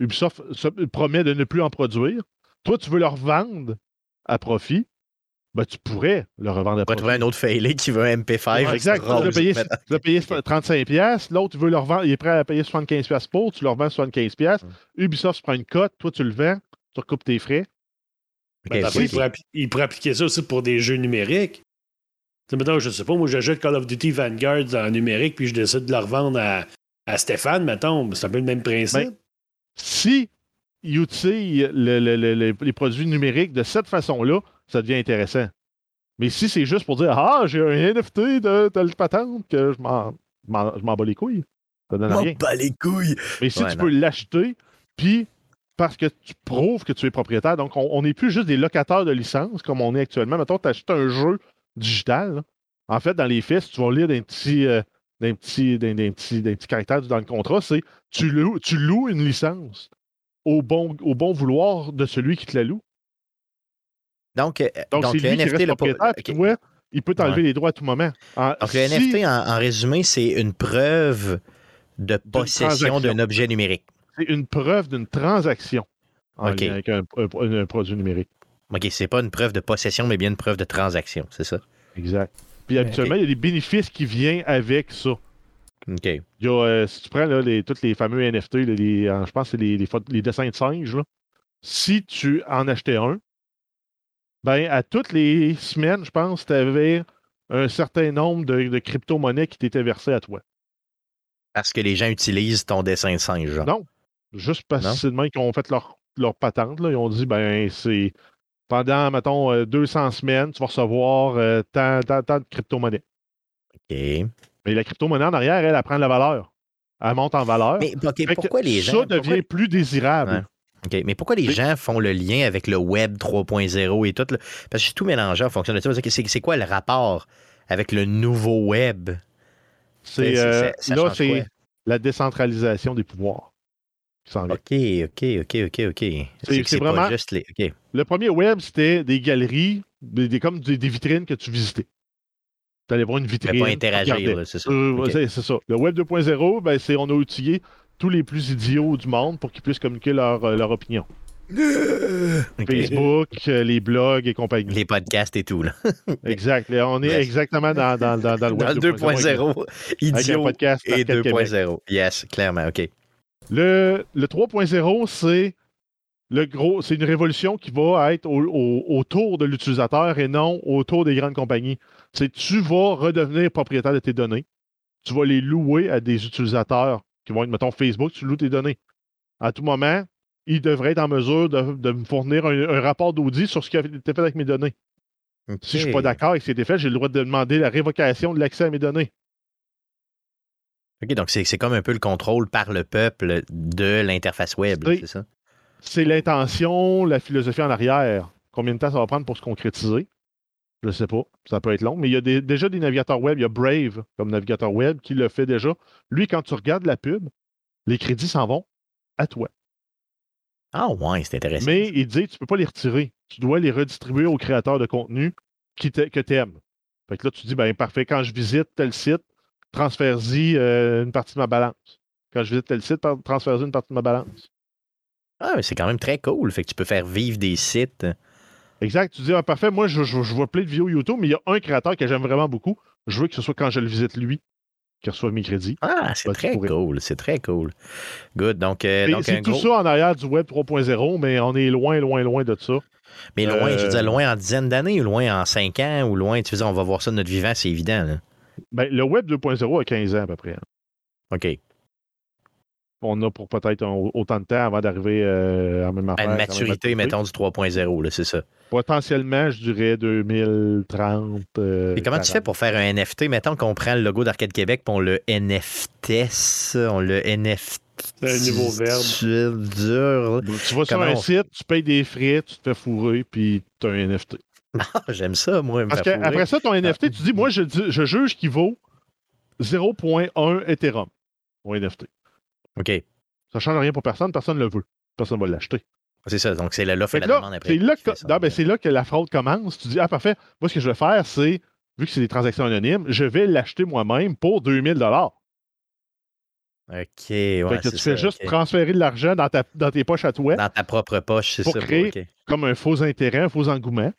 Ubisoft promet de ne plus en produire. Toi, tu veux leur vendre à profit. Ben, tu pourrais le revendre à profit. Tu trouver un autre failé qui veut un MP5. exact. Tu vas payer, payer 35$. L'autre veut le revendre. Il est prêt à payer 75$ pour. Tu leur vends 75$. Ubisoft prend une cote. Toi, tu le vends. Tu recoupes tes frais. Ben, il, pourrait, appliquer ça aussi pour des jeux numériques. Tu sais, je sais pas, moi j'achète Call of Duty Vanguard en numérique puis je décide de le revendre à, à Stéphane, mettons. C'est un peu le même principe. Ben, si ils utilisent les produits numériques de cette façon-là, ça devient intéressant. Mais si c'est juste pour dire Ah, j'ai un NFT de telle patente que je m'en, bats les couilles, ça donne rien. bats les couilles. Mais si tu peux l'acheter, puis parce que tu prouves que tu es propriétaire, donc on n'est plus juste des locataires de licence comme on est actuellement. Mettons, tu achètes un jeu digital, En fait, dans les faits, si tu vas lire d'un petit, euh, d'un petit, d'un, petit, petit caractère dans le contrat, c'est tu loues, tu loues une licence au bon, au bon vouloir de celui qui te la loue. Donc, euh, donc, c'est lui NFT, qui reste propriétaire, tu vois, il peut t'enlever les droits à tout moment. donc, le NFT, en, résumé, c'est une preuve de possession d'un objet numérique. C'est une preuve d'une transaction avec un, produit numérique. OK, c'est pas une preuve de possession, mais bien une preuve de transaction, c'est ça? Exact. Puis habituellement, il y a des bénéfices qui viennent avec ça. OK. Il y a, euh, si tu prends là, les, tous les fameux NFT, les, je pense que c'est les, les, dessins de singes, si tu en achetais un, ben à toutes les semaines, je pense, tu avais un certain nombre de, crypto-monnaies qui t'étaient versées à toi. Parce que les gens utilisent ton dessin de singe. Non. Juste parce que qu'ils ont fait leur, leur patente. Là. Ils ont dit ben c'est pendant, mettons, 200 euh, semaines, tu vas recevoir euh, tant, de crypto-monnaies. OK. Mais la crypto-monnaie en arrière, elle, elle prend de la valeur. Elle monte en valeur. Mais pourquoi les gens. Ça devient plus désirable. OK. Mais pourquoi les gens font le lien avec le Web 3.0 et tout? Parce que j'ai tout mélangé en fonction de ça. C'est quoi le rapport avec le nouveau Web? C'est euh, là, c'est la décentralisation des pouvoirs. OK, OK, OK, OK, OK. C'est vraiment. Juste les... Le premier web, c'était des galeries, des, comme des, vitrines que tu visitais. Tu allais voir une vitrine. pas interagir, c'est ça. Euh, c'est ça. Le web 2.0, ben, c'est on a outillé tous les plus idiots du monde pour qu'ils puissent communiquer leur, euh, leur opinion. Facebook, euh, les blogs et compagnie. Les podcasts et tout. Là. exact. on est exactement dans, dans, dans, dans le web 2.0. Idiot et 2.0. Yes, clairement. OK. Le, 3.0, c'est le gros, c'est une révolution qui va être autour de l'utilisateur et non autour des grandes compagnies. C'est tu vas redevenir propriétaire de tes données. Tu vas les louer à des utilisateurs qui vont être, mettons, Facebook, tu loues tes données. À tout moment, ils devraient être en mesure de, me fournir un, rapport d'audit sur ce qui a été fait avec mes données. Si je ne suis pas d'accord avec ce qui a été fait, j'ai le droit de demander la révocation de l'accès à mes données. OK, donc c'est comme un peu le contrôle par le peuple de l'interface web, c'est ça? C'est l'intention, la philosophie en arrière. Combien de temps ça va prendre pour se concrétiser? Je ne sais pas. Ça peut être long. Mais il y a déjà des navigateurs web. Il y a Brave comme navigateur web qui le fait déjà. Lui, quand tu regardes la pub, les crédits s'en vont à toi. Ah ouais, c'est intéressant. Mais il dit tu ne peux pas les retirer. Tu dois les redistribuer aux créateurs de contenu qui que tu aimes. Fait que là, tu dis, ben parfait, quand je visite tel site, transfère-y euh, une partie de ma balance. Quand je visite tel site, transfère-y une partie de ma balance. Ah, mais c'est quand même très cool. Fait que tu peux faire vivre des sites. Exact. Tu dis, ah, parfait, moi, je, vois plein de vidéos YouTube, mais il y a un créateur que j'aime vraiment beaucoup. Je veux que ce soit quand je le visite lui qui reçoive mes crédits. Ah, c'est très cool. C'est très cool. Good. Donc, euh, c'est tout ça en arrière du Web 3.0, mais on est loin, loin, loin de ça. Mais loin, je veux dire, euh, loin en dizaines d'années, ou loin en cinq ans, ou loin, tu veux dire, on va voir ça de notre vivant, c'est évident. Là. Ben, le Web 2.0 a 15 ans à peu près. OK. On a pour peut-être autant de temps avant d'arriver euh, à même affaire. À une maturité, mettons, du 3.0, c'est ça. Potentiellement, je dirais 2030. Euh, et comment tu fais pour faire un NFT? Mettons qu'on prend le logo d'Arcade Québec et on le NFT, on le NFT. C'est un nouveau verbe. Tu vas sur un site, tu payes des frais, tu te fais fourrer, puis tu as un NFT. Ah, j'aime ça, moi. Parce qu'après ça, ton NFT, tu dis, moi, je, je juge qu'il vaut 0.1 Ethereum, mon NFT. OK. Ça ne change rien pour personne, personne ne le veut. Personne ne va l'acheter. C'est ça, donc c'est l'offre et la demande après. C'est là, que, ben, là que la fraude commence. Tu dis, ah, parfait, moi, ce que je vais faire, c'est, vu que c'est des transactions anonymes, je vais l'acheter moi-même pour 2000 OK, ouais, fait que tu fais juste transférer de l'argent dans, dans tes poches à toi. Dans ta propre poche, c'est ça. Pour créer comme un faux intérêt, un faux engouement.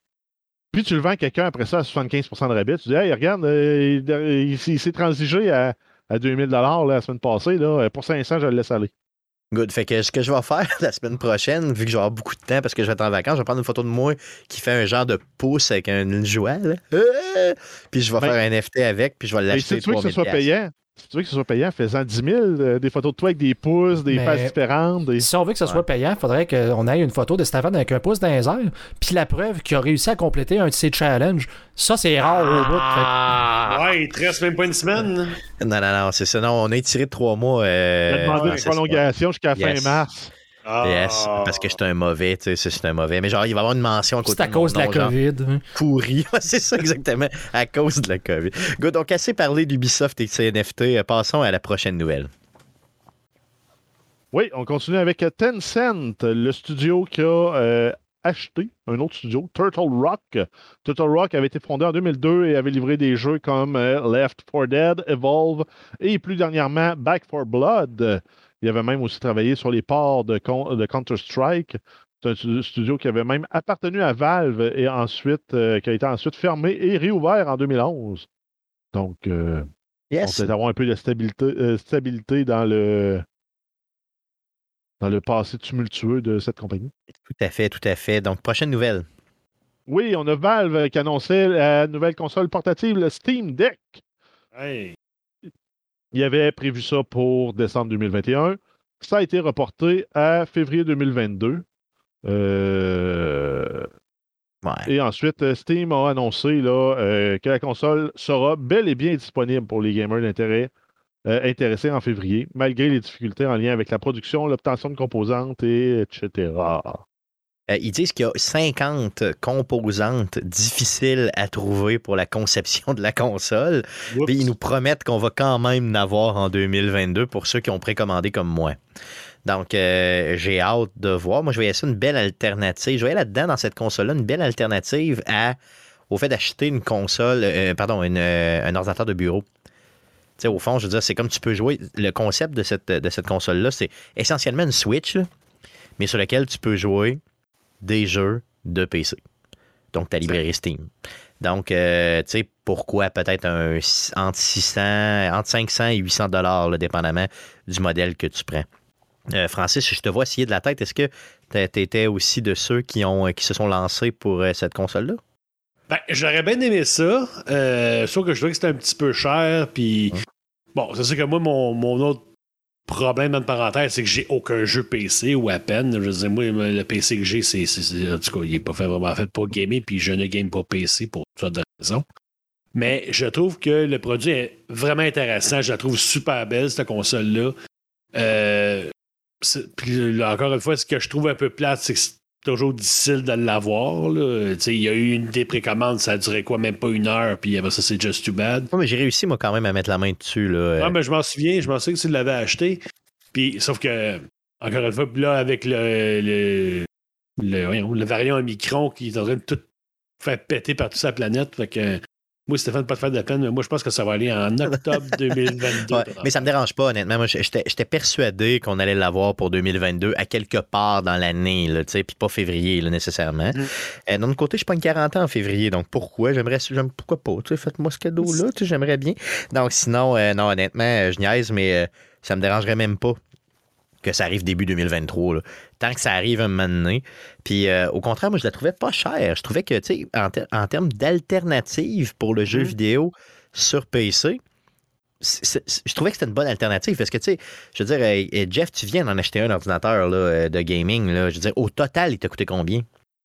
Puis tu le vends à quelqu'un après ça à 75% de rabais. Tu dis, hey, regarde, euh, il, s'est transigé à, à 2000 la semaine passée. Là, pour 500, je le laisse aller. Good. Fait que ce que je vais faire la semaine prochaine, vu que je vais avoir beaucoup de temps parce que je vais être en vacances, je vais prendre une photo de moi qui fait un genre de pouce avec une joie. Puis je vais faire un NFT avec, puis je vais l'acheter. Si tu veux que ce soit payant, tu veux que ce soit payant, fais-en 10 000, euh, des photos de toi avec des pouces, des faces différentes. Si on veut que ce soit payant, il faudrait qu'on ait une photo de Stéphane avec un pouce dans les airs, puis la preuve qu'il a réussi à compléter un de ses challenges. Ça, c'est rare au bout. Ah, ouais, il te reste même pas une semaine. Non, non, non, c'est ça. Non, on a étiré de trois mois. Euh, on a demandé une prolongation jusqu'à fin mars. Yes, parce que c'est un mauvais, tu sais, c'est un mauvais. Mais genre, il va y avoir une mention à côté C'est à cause de, la COVID. Hein. Pourri. c'est ça, exactement. À cause de la COVID. Good, donc, assez parlé d'Ubisoft et de CNFT. Passons à la prochaine nouvelle. Oui, on continue avec Tencent, le studio qui a euh, acheté un autre studio, Turtle Rock. Turtle Rock avait été fondé en 2002 et avait livré des jeux comme euh, Left 4 Dead, Evolve et plus dernièrement Back 4 Blood. Il avait même aussi travaillé sur les ports de, Counter-Strike. C'est un studio qui avait même appartenu à Valve et ensuite euh, qui a été ensuite fermé et réouvert en 2011. Donc, euh, on peut avoir un peu de stabilité, stabilité dans le dans le passé tumultueux de cette compagnie. Tout à fait, tout à fait. Donc, prochaine nouvelle. Oui, on a Valve qui annonçait la nouvelle console portative, le Steam Deck. Hey. Il avait prévu ça pour décembre 2021. Ça a été reporté à février 2022. Euh, et ensuite, Steam a annoncé là, euh, que la console sera bel et bien disponible pour les gamers d'intérêt euh, intéressés en février, malgré les difficultés en lien avec la production, l'obtention de composantes, et etc. Euh, ils disent qu'il y a 50 composantes difficiles à trouver pour la conception de la console. Puis ils nous promettent qu'on va quand même en avoir en 2022 pour ceux qui ont précommandé comme moi. Donc, euh, j'ai hâte de voir. Moi, je voyais ça une belle alternative. Je voyais là-dedans, dans cette console-là, une belle alternative à, au fait d'acheter une console, pardon, un ordinateur de bureau au fond, je veux dire, c'est comme tu peux jouer. Le concept de cette, de cette console-là, c'est essentiellement une Switch, mais sur laquelle tu peux jouer des jeux de PC. Donc, ta librairie Steam. Donc, euh, tu sais, pourquoi peut-être un entre 600, entre 500 et 800 dollars, dépendamment du modèle que tu prends. Euh, Francis, je te vois essayer de la tête. Est-ce que tu étais aussi de ceux qui, ont, qui se sont lancés pour euh, cette console-là? Ben, j'aurais bien aimé ça. Euh, sauf que je trouvais que c'était un petit peu cher. Puis, bon, c'est sûr que moi, mon, mon autre problème, en parenthèse, c'est que j'ai aucun jeu PC ou à peine. Je veux dire, moi, le PC que j'ai, c'est, en tout cas, il n'est pas fait, vraiment fait pour gamer. Puis, je ne game pas PC pour toutes sortes de raisons. Mais je trouve que le produit est vraiment intéressant. Je la trouve super belle, cette console-là. Euh, puis, encore une fois, ce que je trouve un peu plate, c'est que toujours difficile de l'avoir. Il y a eu une des précommandes, ça a duré quoi, même pas une heure, puis après ça, c'est just too bad. mais j'ai réussi, moi, quand même, à mettre la main dessus. Là. Ah, mais je m'en souviens, je m'en souviens que tu l'avais acheté. Puis, sauf que, encore une fois, là, avec le, le, le, variant Omicron qui est en train de tout faire péter par toute sa planète, fait que moi, Stéphane, pas de faire de la peine, mais moi, je pense que ça va aller en octobre 2022. mais ça me dérange pas, honnêtement. Moi, j'étais persuadé qu'on allait l'avoir pour 2022 à quelque part dans l'année, puis pas février, nécessairement. Mm. Euh, d'un autre côté, je suis pas une 40 ans en février, donc pourquoi? J'aimerais, pourquoi pas? Faites-moi ce cadeau-là, j'aimerais bien. Donc, sinon, euh, non, honnêtement, euh, je niaise, mais ça me dérangerait même pas que ça arrive début 2023. Tant que ça arrive un moment donné. Puis euh, au contraire, moi, je la trouvais pas chère. Je trouvais que, tu sais, en, termes d'alternative pour le jeu mm-hmm. vidéo sur PC, je trouvais que c'était une bonne alternative parce que, tu sais, je veux dire, Jeff, tu viens d'en acheter un ordinateur là, euh, de gaming. Là, je veux dire, au total, il t'a coûté combien?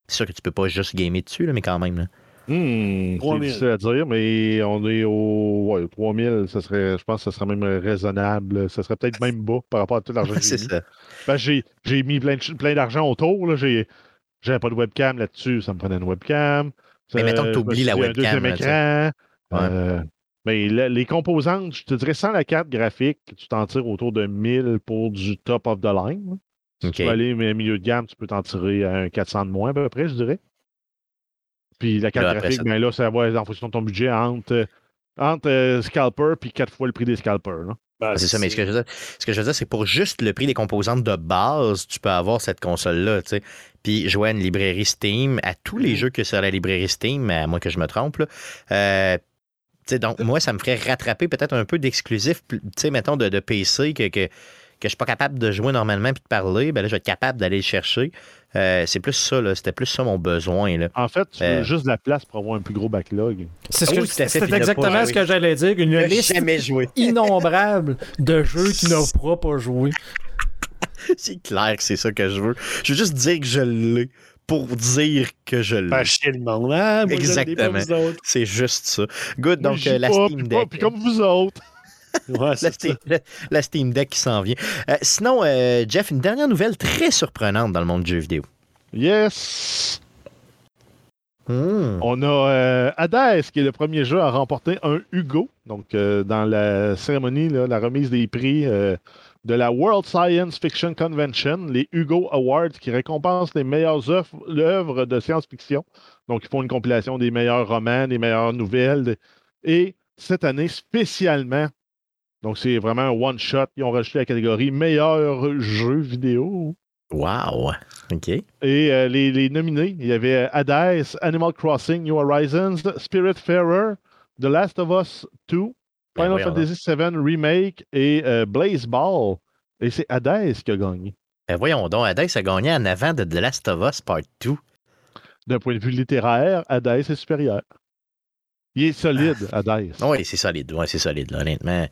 C'est sûr que tu peux pas juste gamer dessus, là, mais quand même. Hmm, c'est difficile à dire, mais on est au ouais, 3000, ça serait, je pense que ce serait même raisonnable. Ce serait peut-être même bas par rapport à tout l'argent que j'ai mis. Ben, j'ai, mis plein, plein d'argent autour. J'avais pas de webcam là-dessus, ça me prenait une webcam. Mais mettons que tu oublies la webcam. Un deuxième écran. Euh, mais les composantes, je te dirais, sans la carte graphique, tu t'en tires autour de 1000 pour du top of the line. Si tu peux aller au milieu de gamme, tu peux t'en tirer à un 400 de moins à peu près, je dirais. Puis la carte graphique, ben là, ça va en fonction de ton budget entre, entre euh, scalper puis quatre fois le prix des scalpers. Ben, c'est ça, mais ce que je veux dire, ce que je veux dire, c'est pour juste le prix des composantes de base, tu peux avoir cette console-là, tu sais. Puis jouer à une librairie Steam, à tous les mm-hmm. jeux que sur la librairie Steam, à moins que je me trompe, là, euh, donc, moi, ça me ferait rattraper peut-être un peu d'exclusif, tu sais, mettons, de, PC que, que, que je suis pas capable de jouer normalement puis de parler. Ben là, je vais être capable d'aller le chercher. Euh, c'est plus ça, c'était plus ça mon besoin. Là. En fait, tu veux euh, juste de la place pour avoir un plus gros backlog. C'est exactement ce que j'allais dire. Une liste innombrable de jeux qui n'ont pas joué. c'est clair que c'est ça que je veux. Je veux juste dire que je l'ai pour dire que je l'ai. Pas chier le monde, hein? Exactement. C'est juste ça. Good, donc euh, la Steam Deck. Puis comme vous autres. La, Steam, Deck qui s'en vient. Euh, sinon, euh, Jeff, une dernière nouvelle très surprenante dans le monde du jeu vidéo. Yes! Hmm. On a euh, Hades, qui est le premier jeu à remporter un Hugo. Donc, dans la cérémonie, la remise des prix de la World Science Fiction Convention, les Hugo Awards, qui récompensent les meilleures œuvres de science-fiction. Donc, ils font une compilation des meilleurs romans, des meilleures nouvelles. Et cette année, spécialement, donc c'est vraiment un one-shot, ils ont rajouté la catégorie meilleur jeu vidéo. Wow! OK. Et euh, les, nominés, il y avait Hades, Animal Crossing, New Horizons, Spirit Fairer, The Last of Us 2, ben Final Fantasy VII Remake et euh, Blaze Ball. Et c'est Hades qui a gagné. Ben voyons donc, Hades a gagné en avant de The Last of Us Part 2. D'un point de vue littéraire, Hades est supérieur. Il est solide, ah. Hades. Oui, c'est solide. Oui, c'est solide, honnêtement.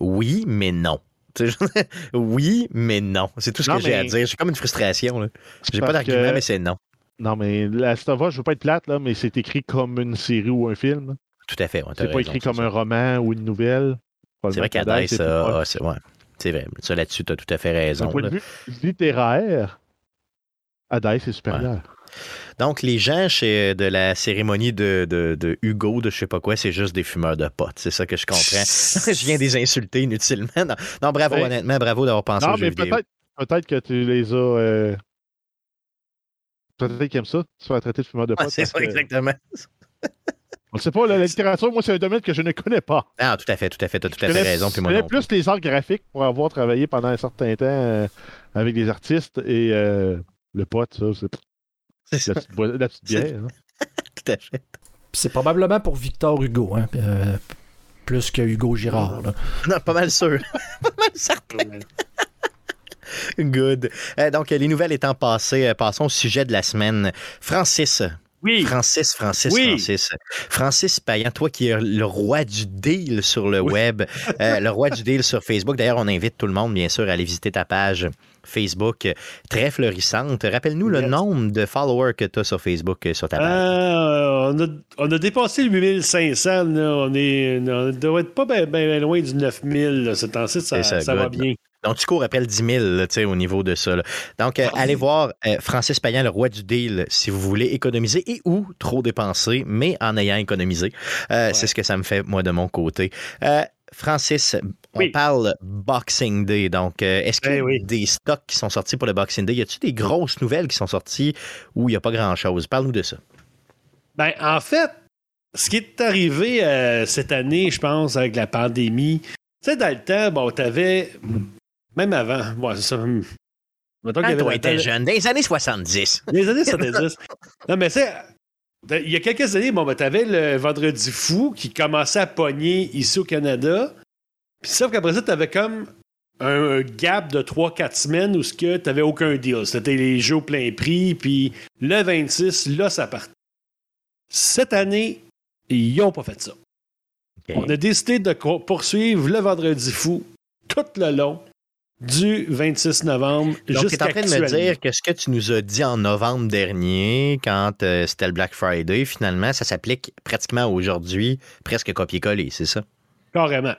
Oui, mais non. oui, mais non. C'est tout ce que j'ai à dire. J'ai comme une frustration. J'ai pas d'argument, mais c'est non. Non, mais Last of Us, je veux pas être plate, là, mais c'est écrit comme une série ou un film. Tout à fait. c'est pas écrit comme un roman ou une nouvelle. C'est vrai qu'Hadès, c'est ouais, vrai. Ça, là-dessus, tu as tout à fait raison. D'un point de vue littéraire, Hades est supérieur. Donc, les gens chez, de la cérémonie de, de, Hugo, de je sais pas quoi, c'est juste des fumeurs de potes. C'est ça que je comprends. je viens des insulter inutilement. Non, bravo, honnêtement, bravo d'avoir pensé non, mais peut-être, peut-être que tu les as. Euh, peut-être qu'ils aiment ça, se faire traiter de fumeurs de potes. c'est ça, exactement. On ne sait pas, la littérature, moi, c'est un domaine que je ne connais pas. Ah, tout à fait, tout à fait. Tu as tout à fait raison. je connais plus les arts graphiques pour avoir travaillé pendant un certain temps euh, avec des artistes et euh, le pote, ça, c'est. La petite, la petite bière. Hein. tout à fait. C'est probablement pour Victor Hugo, hein, euh, plus que Hugo Girard. Non, pas mal sûr. pas mal certain. Good. donc, les nouvelles étant passées, passons au sujet de la semaine. Francis, oui. Francis, Francis, Francis. Francis Payan, toi qui es le roi du deal sur le web, euh, le roi du deal sur Facebook. D'ailleurs, on invite tout le monde, bien sûr, à aller visiter ta page Facebook très florissante. Rappelle-nous le nombre de followers que tu as sur Facebook, euh, sur ta page. Euh, on, a, dépassé le 8500. On, est, on doit être pas bien loin du 9000. Ce temps-ci, ça, ça va bien. Donc, tu cours après le 10 000 au niveau de ça. Donc, euh, allez voir euh, Francis Payan, le roi du deal, si vous voulez économiser et ou trop dépenser, mais en ayant économisé. Euh, c'est ce que ça me fait, moi, de mon côté. Francis, on parle Boxing Day. Donc, est-ce qu'il y a ben des stocks qui sont sortis pour le Boxing Day? Y a-t-il des grosses nouvelles qui sont sorties où il n'y a pas grand-chose? Parle-nous de ça. Ben, en fait, ce qui est arrivé cette année, je pense, avec la pandémie, tu sais, dans le temps, bon, tu avais même avant. Ouais, c'est ça. Quand toi, étais jeune, dans les années 70. Les années 70. non, mais c'est. Il y a quelques années, bon, ben, t'avais le Vendredi fou qui commençait à pogner ici au Canada. Puis sauf qu'après ça, t'avais comme un, gap de 3-4 semaines où ce que t'avais aucun deal. C'était les jeux au plein prix. Puis le 26, là, ça partait. Cette année, ils n'ont pas fait ça. On a décidé de poursuivre le Vendredi fou tout le long du 26 novembre es en train de me dire que ce que tu nous as dit en novembre dernier, quand euh, c'était le Black Friday, finalement, ça s'applique pratiquement aujourd'hui, presque copier-coller, c'est ça? Carrément.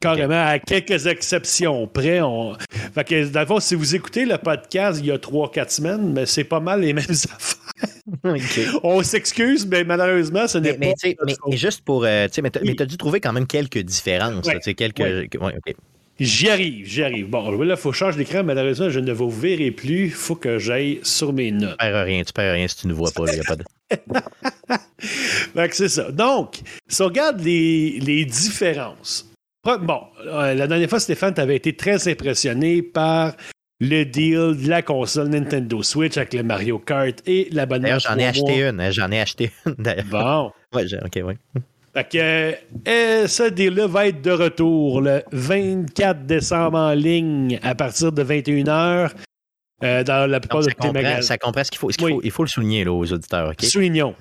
Carrément, à quelques exceptions près. On... Fait que, dans le fond, si vous écoutez le podcast il y a 3-4 semaines, mais c'est pas mal les mêmes affaires. On s'excuse, mais malheureusement, ce n'est pas. Mais, mais, juste pour. Euh, mais tu as, dû trouver quand même quelques différences. quelques... J'y arrive, j'y arrive. Bon, là, il faut changer d'écran. Malheureusement, je ne vous verrai plus. Il faut que j'aille sur mes notes. Tu perds rien, tu perds rien si tu ne vois pas. Il n'y a pas de. c'est ça. Donc, si on regarde les, différences. Bon, euh, la dernière fois, Stéphane, tu avais été très impressionné par le deal de la console Nintendo Switch avec le Mario Kart et l'abonnement. D'ailleurs, j'en ai acheté une. Hein, j'en ai acheté une, d'ailleurs. Bon. Ouais, ok, oui. Fait que euh, ce deal-là va être de retour le 24 décembre en ligne à partir de 21h euh, dans la plupart de tes magasins. Ça comprend ce qu'il faut, il faut le souligner là, aux auditeurs. Soulignons.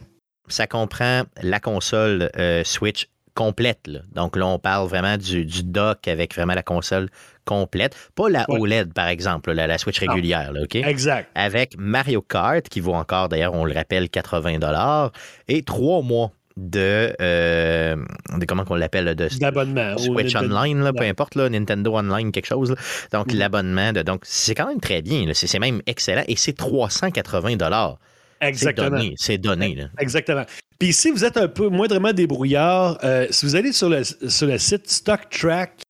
Ça comprend la console euh, Switch complète. Donc là, on parle vraiment du, dock avec vraiment la console complète. Pas la OLED, par exemple, la, Switch régulière. OK? Exact. Avec Mario Kart, qui vaut encore, d'ailleurs, on le rappelle, 80 et trois mois de, euh, de comment qu'on l'appelle de d'abonnement Switch Online là, peu importe là, Nintendo Online quelque chose donc mm. l'abonnement de donc c'est quand même très bien c'est même excellent et c'est 380 dollars Exactement. C'est donné. Là. Exactement. Puis si vous êtes un peu moindrement débrouillard, euh, si vous allez sur le, sur le site Stock Track,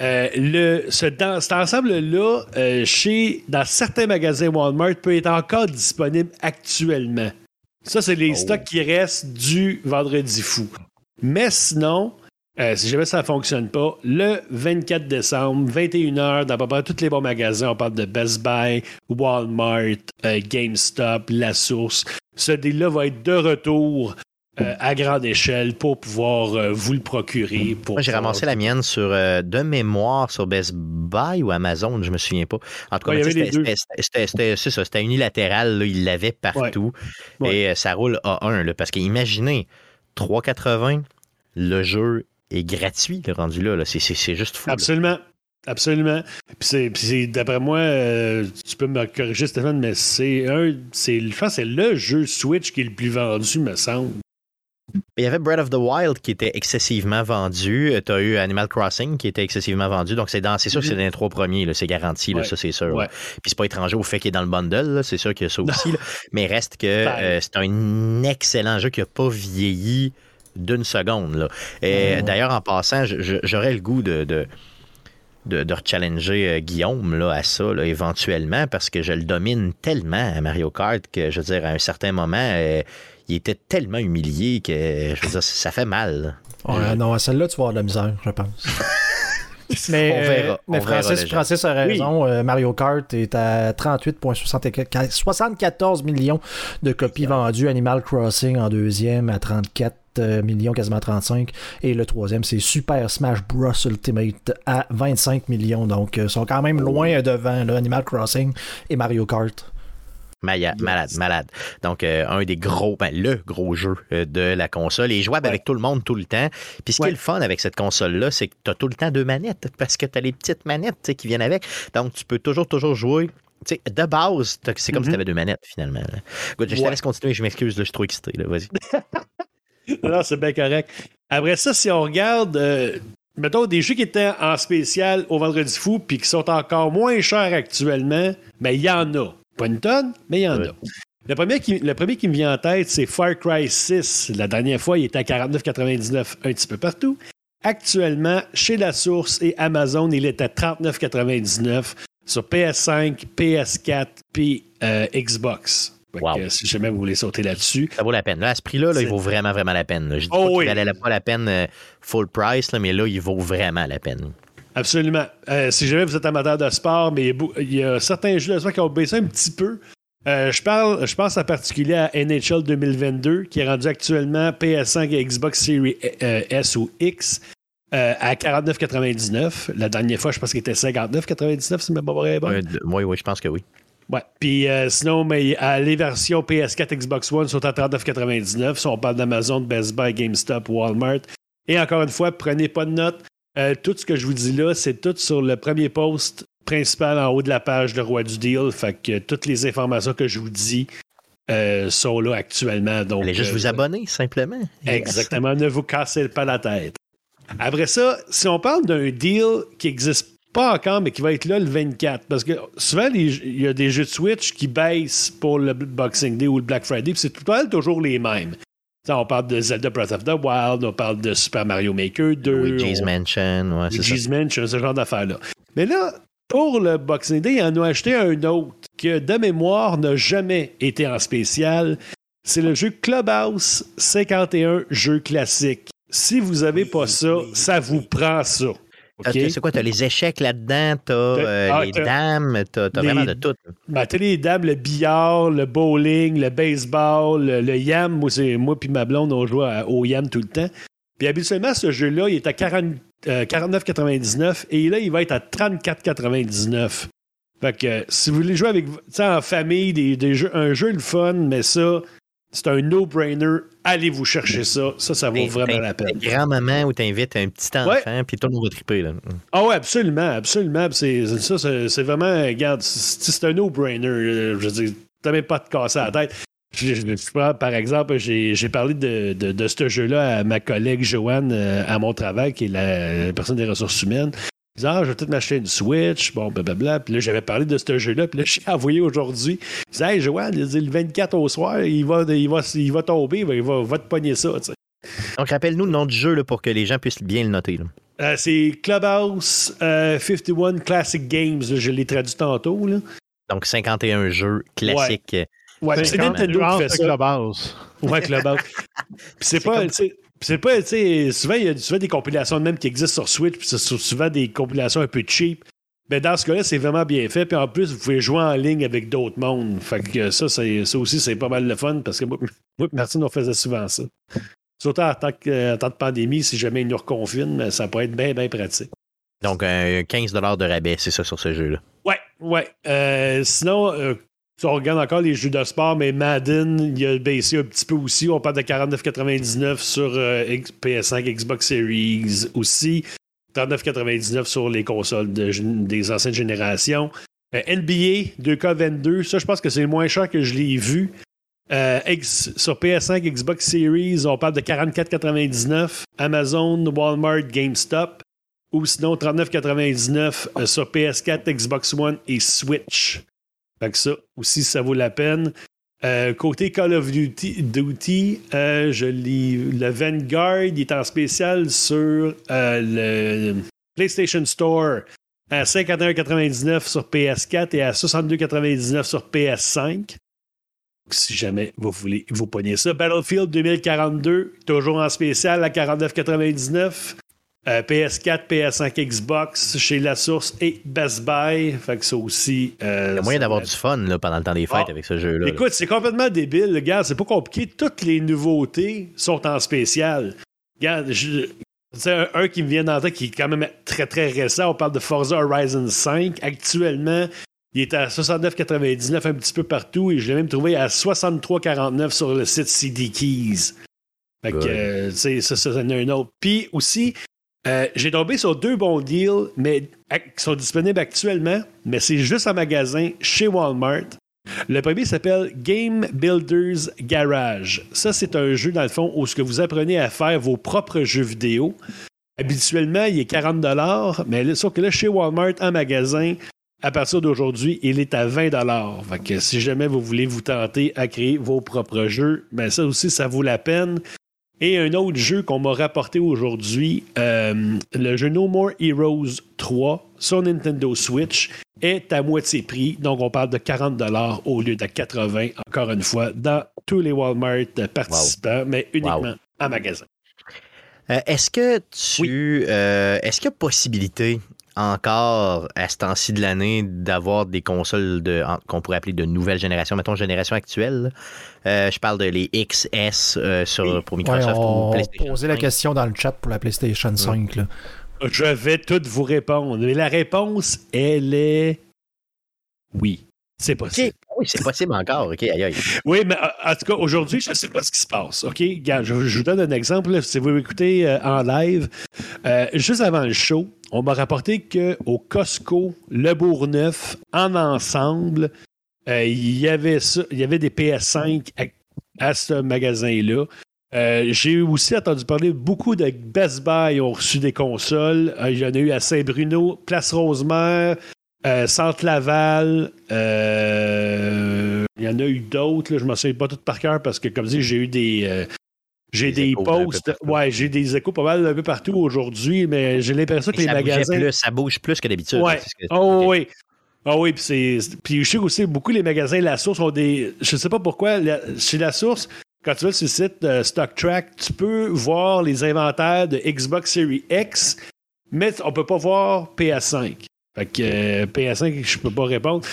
euh, le, ce, cet ensemble-là, euh, chez, dans certains magasins Walmart, peut être encore disponible actuellement. Ça, c'est les oh. stocks qui restent du vendredi fou. Mais sinon, euh, si jamais ça ne fonctionne pas, le 24 décembre, 21h, dans à peu près tous les bons magasins, on parle de Best Buy, Walmart, euh, GameStop, La Source. Ce deal-là va être de retour euh, à grande échelle pour pouvoir vous le procurer. Moi, j'ai ramassé la mienne sur de mémoire sur Best Buy ou Amazon, je ne me souviens pas. En tout cas, c'était ça, c'était unilatéral, il l'avait partout. Et ça roule à 1, parce qu'imaginez, 3,80, le jeu est gratuit, le rendu là. C'est juste fou. Absolument. Absolument. Puis d'après moi, euh, tu peux me corriger, Stéphane, mais c'est un. Je pense que c'est le jeu Switch qui est le plus vendu, me semble. Il y avait Breath of the Wild qui était excessivement vendu. Tu as eu Animal Crossing qui était excessivement vendu. Donc, c'est sûr que c'est dans les trois premiers. C'est garanti, ça, c'est sûr. Puis, c'est pas étranger au fait qu'il est dans le bundle. C'est sûr qu'il y a ça aussi. Mais reste que euh, c'est un excellent jeu qui n'a pas vieilli d'une seconde. Là. Et d'ailleurs, en passant, j'aurais le goût de, de de, challenger euh, Guillaume là, à ça éventuellement parce que je le domine tellement à Mario Kart que je veux dire à un certain moment euh, il était tellement humilié que je veux dire, ça fait mal. non, à celle-là tu vas avoir de la misère, je pense. mais, on verra. Euh, mais Francis, Francis, a raison. Mario Kart est à 38,74 millions de copies vendues. Animal Crossing en deuxième à 34 euh, millions, quasiment 35. Et le troisième, c'est Super Smash Bros. Ultimate à 25 millions. Donc, ils euh, sont quand même loin devant Animal Crossing et Mario Kart. Malade, malade. Donc, euh, un des gros, ben, le gros jeu de la console est jouable avec tout le monde tout le temps. Puis, ce qui est le fun avec cette console-là, c'est que tu as tout le temps deux manettes parce que tu as les petites manettes qui viennent avec. Donc, tu peux toujours, toujours jouer de base, c'est comme si mm-hmm. tu avais deux manettes, finalement. je te laisse continuer, je m'excuse, je suis trop excité. Vas-y. non, c'est bien correct. Après ça, si on regarde, euh, mettons, des jeux qui étaient en spécial au Vendredi Fou puis qui sont encore moins chers actuellement, mais ben, il y en a. Pas une tonne, mais il y en a. Le premier, qui, le premier qui me vient en tête, c'est Far Cry 6. La dernière fois, il était à 49,99 un petit peu partout. Actuellement, chez La Source et Amazon, il est à 39,99 sur PS5, PS4 puis euh, Xbox si jamais vous voulez sauter là-dessus. Ça vaut la peine. Là, à ce prix-là, il vaut vraiment, vraiment la peine. Je dis oh, pas qu'il valait pas la peine euh, full price, mais là, il vaut vraiment la peine. Absolument. Euh, si jamais vous êtes amateur de sport, mais il y a certains jeux de sport qui ont baissé un petit peu. Euh, je, parle, je pense en particulier à NHL 2022, qui est rendu actuellement PS5 et Xbox Series S ou X à 49,99. La dernière fois, je pense qu'il était 59,99, si je me pas Oui, oui, je pense que oui. Ouais. Puis euh, sinon, mais, les versions PS4, Xbox One sont à 39,99. Si on parle d'Amazon, Best Buy, GameStop, Walmart. Et encore une fois, prenez pas de notes. Euh, tout ce que je vous dis là, c'est tout sur le premier post principal en haut de la page de Roi du Deal. Fait que toutes les informations que je vous dis euh, sont là actuellement. Donc, Allez juste vous abonner, simplement. Exactement. ne vous cassez pas la tête. Après ça, si on parle d'un deal qui existe pas encore, mais qui va être là le 24. Parce que souvent, il y a des jeux de Switch qui baissent pour le Boxing Day ou le Black Friday, puis c'est tout le toujours les mêmes. On parle de Zelda Breath of the Wild, on parle de Super Mario Maker 2. Luigi's Mansion, ouais, Luigi's Mansion, ce genre d'affaires-là. Mais là, pour le Boxing Day, ils en ont acheté un autre que, de mémoire, n'a jamais été en spécial. C'est le jeu Clubhouse 51 jeu classique. Si vous n'avez pas ça, ça vous prend ça. C'est quoi? Tu as les échecs là-dedans, tu as euh, ah, les dames, tu as, vraiment de tout. Ben, tu as les dames, le billard, le bowling, le baseball, le, yam. Moi, moi puis ma blonde, on joue au yam tout le temps. Puis habituellement, ce jeu-là, il est à 49,99 euh, et là, il va être à 34,99. Fait que si vous voulez jouer avec, en famille, des, jeux, un jeu le fun, mais ça, c'est un no-brainer. Allez vous chercher ça. Ça, ça vaut vraiment la peine. Grand-maman où tu invites un petit enfant, puis tout le monde va triper. Là. Ah ouais, absolument, absolument. C'est, ça, c'est, vraiment, regarde, c'est un no-brainer. Je veux dire, t'as même pas de casser la tête. Je, par exemple, j'ai parlé de, de, ce jeu-là à ma collègue Joanne euh, à mon travail, qui est la, personne des ressources humaines. Je ah, vais peut-être m'acheter une Switch, bon, blablabla. Puis là, j'avais parlé de ce jeu-là, puis là, j'ai envoyé aujourd'hui. Je disais, hey, Joanne, le 24 au soir, il va, il va, il va tomber, il va, va te pogner ça, tu sais. Donc, rappelle-nous le nom du jeu là, pour que les gens puissent bien le noter. Euh, c'est Clubhouse 51 Classic Games. je l'ai traduit tantôt. Là. Donc, 51 jeux classiques. Ouais, c'est Nintendo qui fait ça. Clubhouse. Ouais, Clubhouse. c'est pas, c'est pas, tu sais, souvent, il y a souvent des compilations de même qui existent sur Switch, puis c'est souvent des compilations un peu cheap. Mais dans ce cas-là, c'est vraiment bien fait. Puis en plus, vous pouvez jouer en ligne avec d'autres mondes. Fait que ça, ça aussi, c'est pas mal de fun parce que moi, moi et Martine, on faisait souvent ça. Surtout en temps, de pandémie, si jamais ils nous reconfinent, ça peut être bien, bien pratique. Donc, 15 de rabais, c'est ça sur ce jeu-là. Ouais, ouais. Euh, sinon, euh, on regarde encore les jeux de sport, mais Madden, il a baissé un petit peu aussi. On parle de 49,99 sur euh, PS5, Xbox Series aussi. 39,99 sur les consoles des anciennes générations. NBA 2K22, ça, je pense que c'est le moins cher que je l'ai vu. Euh, sur PS5, Xbox Series, on parle de 44,99. Amazon, Walmart, GameStop. Ou sinon 39,99 euh, sur PS4, Xbox One et Switch. Fait que ça aussi, ça vaut la peine. Euh, côté Call of Duty, je lis le Vanguard, il est en spécial sur le PlayStation Store à 51,99 sur PS4 et à 62,99 sur PS5 si jamais vous voulez vous pogner ça. Battlefield 2042, toujours en spécial à 49,99. PS4, PS5, Xbox chez La Source et Best Buy. Fait que ça aussi. Euh, Il y a moyen d'avoir du fun là, pendant le temps des fêtes ah. avec ce jeu-là. Écoute, c'est complètement débile, le gars. C'est pas compliqué. Toutes les nouveautés sont en spécial. Regarde, c'est un, un, qui me vient dans tête qui est quand même très très récent. On parle de Forza Horizon 5. Actuellement, il est à 69,99 un petit peu partout et je l'ai même trouvé à 63,49 sur le site CD Keys. Fait que, euh, ça, ça, ça, un autre. Puis aussi, euh, j'ai tombé sur deux bons deals, mais qui sont disponibles actuellement, mais c'est juste en magasin chez Walmart. Le premier s'appelle Game Builders Garage. Ça, c'est un jeu, dans le fond, où ce que vous apprenez à faire vos propres jeux vidéo. Habituellement, il est 40 mais sauf que là, chez Walmart, en magasin, à partir d'aujourd'hui, il est à 20 Fait que si jamais vous voulez vous tenter à créer vos propres jeux, ben ça aussi, ça vaut la peine. Et un autre jeu qu'on m'a rapporté aujourd'hui, euh, le jeu No More Heroes 3 sur Nintendo Switch est à moitié prix. Donc, on parle de 40 au lieu de 80, encore une fois, dans tous les Walmart participants, mais uniquement en magasin. Euh, est-ce que tu. Euh, est-ce qu'il y a possibilité encore à ce temps-ci de l'année d'avoir des consoles de, qu'on pourrait appeler de nouvelle génération, mettons génération actuelle. Euh, je parle de les XS euh, sur, pour Microsoft ou PlayStation. Poser la question dans le chat pour la PlayStation 5. Je vais toutes vous répondre. Mais la réponse, elle est oui. C'est possible. Oui, c'est possible encore. OK, aïe, aïe. Oui, mais en tout cas, aujourd'hui, je ne sais pas ce qui se passe. OK? je, vous donne un exemple. si vous écoutez euh, en live, juste avant le show, on m'a rapporté qu'au Costco, Le Bourgneuf, en ensemble, euh, il, y avait il y avait des PS5 à, ce magasin-là. Euh, j'ai aussi entendu parler beaucoup de Best Buy ont reçu des consoles. Euh, il y en a eu à Saint-Bruno, Place Rosemère, Centre Laval. il y en a eu d'autres. Je ne m'en souviens pas tout par cœur parce que, comme je dis, j'ai eu des, j'ai des, posts, ouais, j'ai des échos pas mal un peu partout aujourd'hui, mais j'ai l'impression que les magasins. ça bouge plus que d'habitude. Ouais. Oh, oui. Ah oui, puis c'est. Puis je sais aussi, beaucoup les magasins La Source ont des. Je sais pas pourquoi, chez La Source, quand tu vas sur le site euh, StockTrack, tu peux voir les inventaires de Xbox Series X, mais on peut pas voir PS5. Fait que euh, PS5, je peux pas répondre.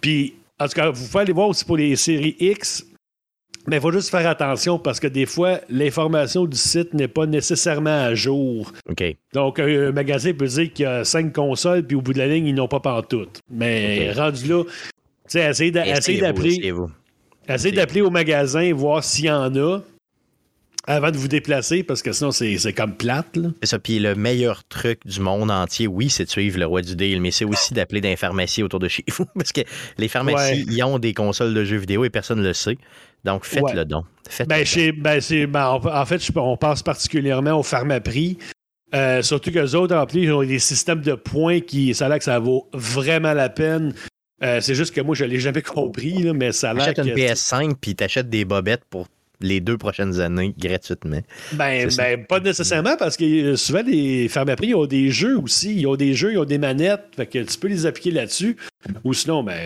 Puis, en tout cas, vous pouvez aller voir aussi pour les séries X. Mais il faut juste faire attention parce que des fois, l'information du site n'est pas nécessairement à jour. OK. Donc, un, magasin peut dire qu'il y a cinq consoles, puis au bout de la ligne, ils n'ont pas toutes. Mais rendu là, tu sais, essayez d'appeler. Essayez d'appeler au magasin, voir s'il y en a avant de vous déplacer, parce que sinon, c'est comme plate. C'est ça. Puis le meilleur truc du monde entier, oui, c'est de suivre le roi du deal, mais c'est aussi d'appeler dans les pharmacies autour de chez vous, parce que les pharmacies, ils ont des consoles de jeux vidéo et personne ne le sait. Donc, faites le don. ben, ben, ben en fait, on pense particulièrement au pharmaprix. Euh, surtout que autres, en plus, ont des systèmes de points qui, ça a l'air que ça vaut vraiment la peine. Euh, c'est juste que moi, je ne l'ai jamais compris, mais ça a l'air. Achète une PS5 puis t'achètes des bobettes pour les deux prochaines années gratuitement. Ben, ben pas nécessairement parce que euh, souvent les pharmacies ils ont des jeux aussi. Ils ont des jeux, ils ont des manettes. Fait que tu peux les appliquer là-dessus. Ou sinon, ben,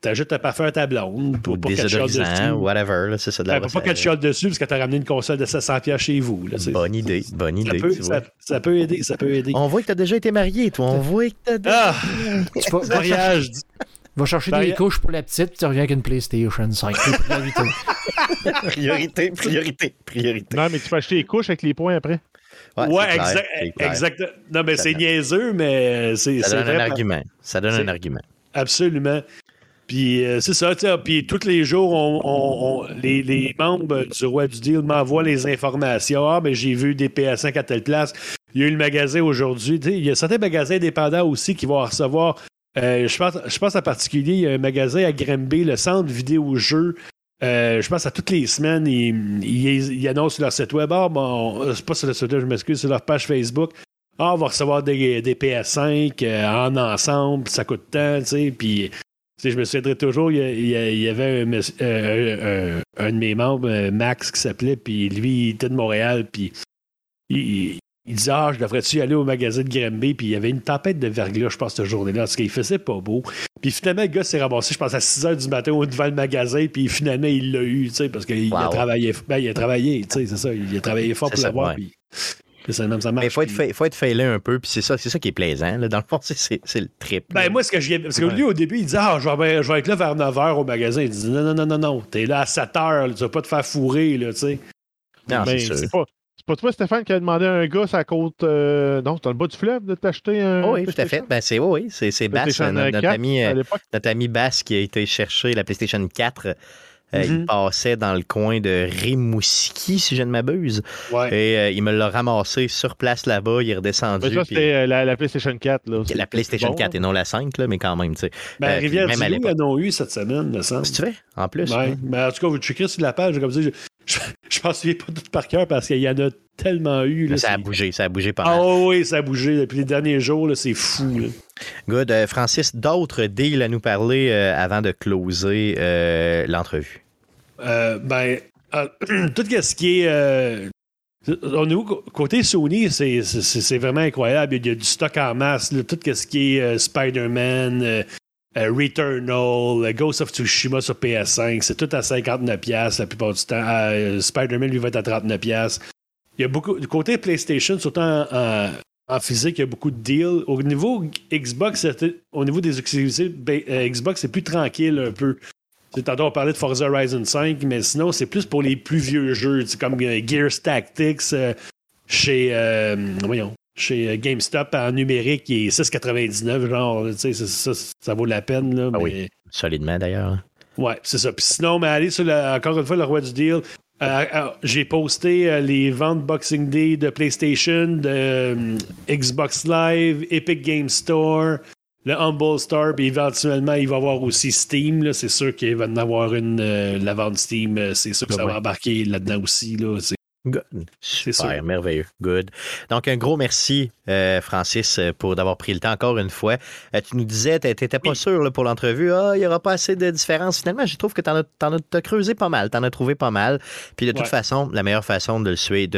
t'ajoutes un parfum à ta blonde pour pas qu'elle dessus. whatever. C'est ça de la ben, Pour pas qu'elle dessus parce que t'as ramené une console de 700$ chez vous. Là, bonne idée. Bonne idée. Ça peut, aider. Ça peut aider. On voit que t'as déjà été marié, toi. On voit que t'as déjà. Ah! Tu mariage. Va chercher des couches pour la petite, puis tu reviens avec une PlayStation 5. priorité, priorité, priorité. Non, mais tu peux acheter les couches avec les points après. Ouais, exact, Non, mais c'est niaiseux, mais c'est. Ça donne un argument. Ça donne un argument. Absolument. Puis euh, c'est ça, puis tous les jours, on, les, les, membres du Roi du Deal m'envoient les informations. Ah, mais j'ai vu des PS5 à telle place. Il y a eu le magasin aujourd'hui. Il y a certains magasins indépendants aussi qui vont recevoir euh, je, pense, je en particulier, il y a un magasin à Grimby, le centre vidéo-jeu. Euh, je pense à toutes les semaines, ils, annoncent sur leur site web. Ah, bon, c'est pas sur le site web, je m'excuse, sur leur page Facebook. Ah, on va recevoir des, PS5 euh, en ensemble, ça coûte tant, tu sais. Puis, je me souviendrai toujours, il y, avait un, un, de mes membres, Max, qui s'appelait, puis lui, il était de Montréal, puis il, il disait Ah, je devrais-tu aller au magasin de Grimby? Puis il y avait une tempête de verglas, je pense, cette journée-là, parce qu'il faisait pas beau. Puis finalement, le gars s'est ramassé, je pense, à 6 h du matin devant le magasin, puis finalement, il l'a eu, tu sais, parce qu'il a travaillé. Ben, il a travaillé, tu sais, c'est ça. Il a travaillé fort pour l'avoir. Puis... Ça, ça marche, Mais il faut être, faut être failé un peu, puis c'est ça, c'est ça qui est plaisant. Là. Dans le fond, c'est, le trip. Ben, moi, ce que je Parce que lui, au début, il disait Ah, je vais, je vais être là vers 9 h au magasin. Il dit Non, non, non, non, non. T'es là à 7 h, tu vas pas te faire fourrer, là, tu sais. Non, c'est, c'est pas, pas toi, Stéphane, qui a demandé à un gars à côte. Euh, non, c'est dans le bas du fleuve de t'acheter un. oui, tout à fait. Ben, c'est oui, c'est Bass, notre, ami, euh, notre ami Bass qui a été chercher la PlayStation 4. Euh, il mhm. passait dans le coin de Rimouski, si je ne m'abuse. Et il me l'a ramassé sur place là-bas. Il est redescendu. Ça, c'était la, PlayStation 4. Là. La PlayStation 4 et non la 5, là, mais quand même. Tu sais. Ben, Rivière-du-Loup, ils en ont eu cette semaine, me semble. Si tu veux, en plus. Ouais. Mais en tout cas, vous checkerez sur la page. Comme ça, je, je m'en souviens pas tout par cœur parce qu'il y en a tellement eu. Là, ça a bougé, ça a bougé pas mal. Ah oui, ça a bougé. Depuis les derniers jours, c'est fou. Good. Euh, Francis, d'autres deals à nous parler euh, avant de closer euh, l'entrevue? ben, tout ce qui est. Au niveau côté Sony, c'est vraiment incroyable. Il y a du stock en masse. tout ce qui est Spider-Man, euh, Returnal, Ghost of Tsushima sur PS5, c'est tout à 59$ la plupart du temps. Euh, Spider-Man lui va être à 39$. Il y a beaucoup. Du côté PlayStation, surtout en, physique, il y a beaucoup de deals. Au niveau Xbox, au niveau des ben, euh, Xbox, c'est plus tranquille un peu. Tantôt, on parlait de Forza Horizon 5, mais sinon, c'est plus pour les plus vieux jeux, comme Gears Tactics chez. voyons chez euh, GameStop en numérique qui est 6,99. Genre, tu sais, ça, ça, vaut la peine. Là, ah oui, solidement d'ailleurs. Hein. Ouais, c'est ça. Puis sinon, mais allez sur encore une fois le roi du deal. Euh, euh, j'ai posté les ventes Boxing Day de PlayStation, de Xbox Live, Epic Game Store, le Humble Store, puis éventuellement, il va y avoir aussi Steam. C'est sûr qu'il va y en avoir une, la vente Steam. C'est sûr que ça va embarquer là-dedans aussi. Là. Good. Super, merveilleux. Good. Donc, un gros merci, euh, Francis, euh, pour d'avoir pris le temps encore une fois. Euh, tu nous disais, tu n'étais pas sûr là, pour l'entrevue, ah, il n'y aura pas assez de différence. Finalement, je trouve que tu en, as, creusé pas mal, tu en as trouvé pas mal. Puis de toute façon, la meilleure façon de le suivre,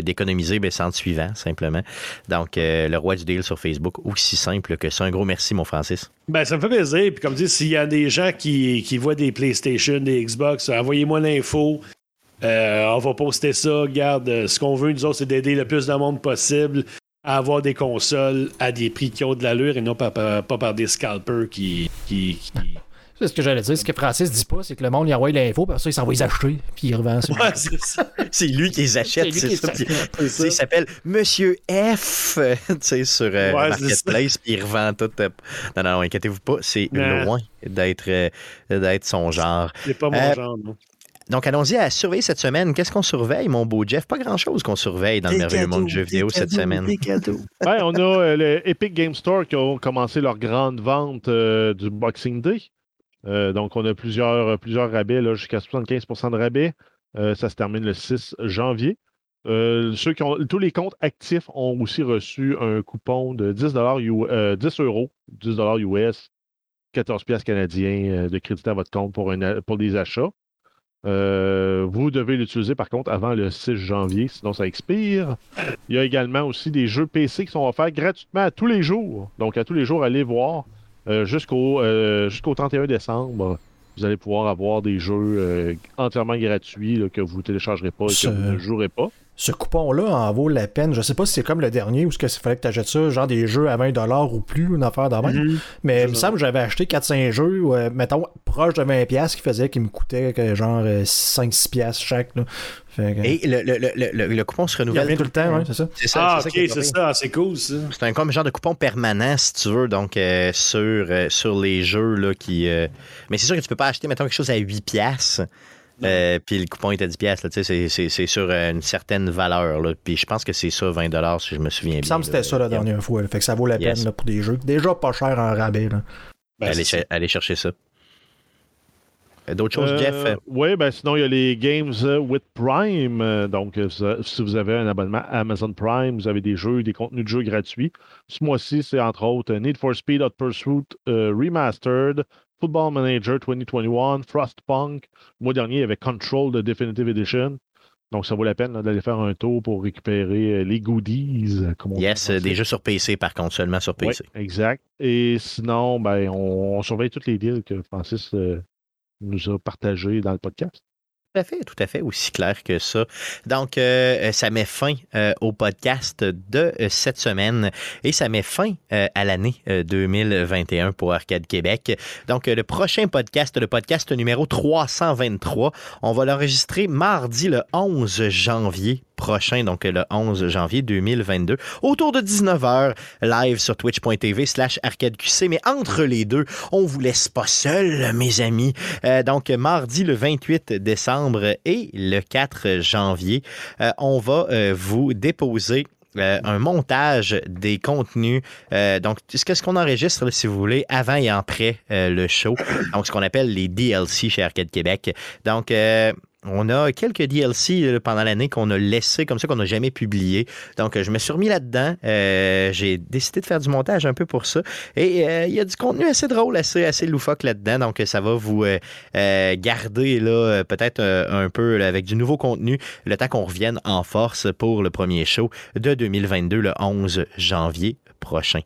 d'économiser, de, ben, c'est en suivant, simplement. Donc, le roi du deal sur Facebook, aussi simple que ça. Un gros merci, mon Francis. Ben, ça me fait plaisir. Puis comme dit, s'il y a des gens qui, qui voient des PlayStation, des Xbox, envoyez-moi l'info. Euh, on va poster ça. Regarde, euh, ce qu'on veut, nous autres, c'est d'aider le plus de monde possible à avoir des consoles à des prix qui ont de l'allure et non pas, par des scalpers qui. qui, C'est ce que j'allais dire. Ce que Francis dit pas, c'est que le monde y envoie l'info, puis ça, il s'en va les acheter, puis il revend ça. c'est lui qui les achète, c'est ça. Il s'appelle Monsieur F, tu sais, sur euh, Marketplace, puis il revend tout. Non, non, inquiétez-vous pas, c'est loin d'être d'être son genre. C'est pas mon genre, non. Donc, allons-y à surveiller cette semaine. Qu'est-ce qu'on surveille, mon beau Jeff? Pas grand-chose qu'on surveille dans le merveilleux monde du jeu vidéo cette semaine. Des cadeaux. ben, on a euh, le Epic Game Store qui ont commencé leur grande vente euh, du Boxing Day. donc, on a plusieurs, plusieurs rabais, jusqu'à 75% de rabais. ça se termine le 6 janvier. ceux qui ont, tous les comptes actifs ont aussi reçu un coupon de 10, 10 euros, 10 US, 14 pièces canadiens de crédit à votre compte pour, pour des achats. Euh, vous devez l'utiliser par contre avant le 6 janvier, sinon ça expire. Il y a également aussi des jeux PC qui sont offerts gratuitement à tous les jours. Donc à tous les jours, allez voir euh, jusqu'au euh, jusqu'au 31 décembre. Vous allez pouvoir avoir des jeux entièrement gratuits que vous ne téléchargerez pas et que vous ne jouerez pas ce coupon-là en vaut la peine. Je sais pas si c'est comme le dernier ou ce qu'il fallait que tu achètes ça, genre des jeux à 20$ ou plus, une affaire d'avant. Mhm. Mais il me semble que j'avais acheté 4-5 jeux, euh, mettons, proche de 20$ qui faisait qui me coûtait genre 5-6$ euh, chaque. Et le, le, le, le, coupon se renouvelle. Il tout le temps, oui, c'est ça. Ah, ok, c'est ça, c'est cool ça. C'est un comme genre de coupon permanent, si tu veux, donc euh, sur, sur les jeux là, qui. Mais c'est sûr que tu peux pas acheter, mettons, quelque chose à 8$. Euh, puis le coupon était 10 pièces, c'est sur euh, une certaine valeur. Là. Puis je pense que c'est ça, 20 si je me souviens bien. Il me semble que c'était ça la dernière fois. Fait que ça vaut la peine pour des jeux déjà pas cher en rabais. Ben, allez, chercher ça. Euh, d'autres choses, Jeff? Oui, ben sinon, il y a les Games with Prime. Donc, si vous avez un abonnement Amazon Prime, vous avez des jeux, des contenus de jeux gratuits. Ce mois-ci, c'est entre autres Need for Speed Hot Pursuit Remastered, Football Manager 2021, Frostpunk. Le mois dernier, il y avait Control de Definitive Edition. Donc, ça vaut la peine d'aller faire un tour pour récupérer euh, les goodies. Euh, yes, des jeux sur PC, par contre, seulement sur PC. exact. Et sinon, ben, on, surveille toutes les deals que Francis euh, nous a partagés dans le podcast. Tout à fait, tout à fait, aussi clair que ça. Donc, euh, ça met fin euh, au podcast de euh, cette semaine et ça met fin à l'année 2021 pour Arcade Québec. Donc, le prochain podcast, le podcast numéro 323, on va l'enregistrer mardi le 11 janvier prochain, donc le 11 janvier 2022, autour de 19h, live sur twitch.tv slash arcadeqc. Mais entre les deux, on vous laisse pas seul, mes amis. Euh, donc, mardi le 28 décembre et le 4 janvier, euh, on va euh, vous déposer un montage des contenus. donc, qu'est-ce qu'on enregistre, si vous voulez, avant et après le show. Donc, ce qu'on appelle les DLC chez Arcade Québec. Donc, on a quelques DLC euh, pendant l'année qu'on a laissé comme ça, qu'on n'a jamais publié. Donc, je me suis remis là-dedans. Euh, j'ai décidé de faire du montage un peu pour ça. Et euh, il y a du contenu assez drôle, assez, assez loufoque là-dedans. Donc, ça va vous garder là, peut-être un peu avec du nouveau contenu le temps qu'on revienne en force pour le premier show de 2022, le 11 janvier prochain.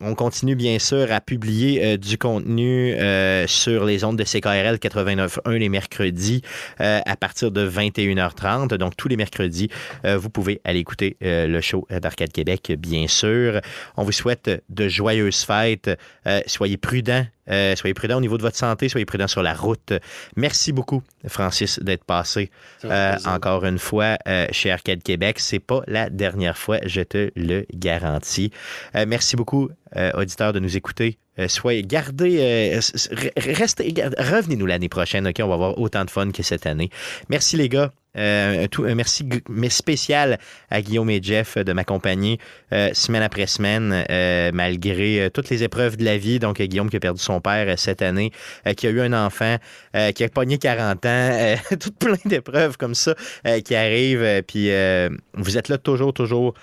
On continue bien sûr à publier euh, du contenu euh, sur les ondes de CKRL 89.1 les mercredis euh, à partir de 21h30. Donc tous les mercredis, vous pouvez aller écouter le show d'Arcade Québec, bien sûr. On vous souhaite de joyeuses fêtes. soyez prudents euh, soyez prudents au niveau de votre santé, soyez prudents sur la route. Merci beaucoup, Francis, d'être passé euh, encore une fois euh, chez Arcade Québec. C'est pas la dernière fois, je te le garantis. merci beaucoup, auditeurs, de nous écouter. soyez, gardez, restez, revenez-nous l'année prochaine, OK? On va avoir autant de fun que cette année. Merci, les gars. Euh, tout, un merci spécial à Guillaume et Jeff de m'accompagner euh, semaine après semaine, euh, malgré toutes les épreuves de la vie. Donc, Guillaume qui a perdu son père cette année, qui a eu un enfant, qui a pogné 40 ans, tout plein d'épreuves comme ça qui arrivent. puis, vous êtes là toujours, toujours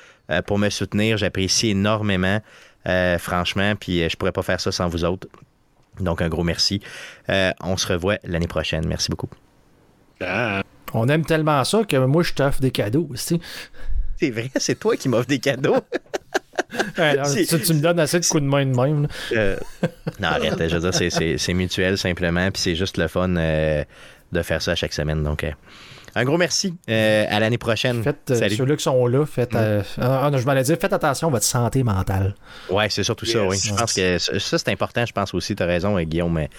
pour me soutenir. J'apprécie énormément, franchement. Puis, je pourrais pas faire ça sans vous autres. Donc, un gros merci. on se revoit l'année prochaine. Merci beaucoup. On aime tellement ça que moi, je t'offre des cadeaux aussi. C'est vrai, c'est toi qui m'offres des cadeaux. tu, me donnes assez de coups de main de même. Euh, non, arrête. Je veux dire, c'est mutuel simplement. Puis c'est juste le fun euh, de faire ça chaque semaine. Donc, euh, un gros merci. à l'année prochaine. Faites, ceux-là qui sont là, faites, mm. ah, je m'allais dire, faites attention à votre santé mentale. Oui, c'est surtout ça, oui. Je pense que ça, c'est important, je pense aussi. Tu as raison, Guillaume. Mais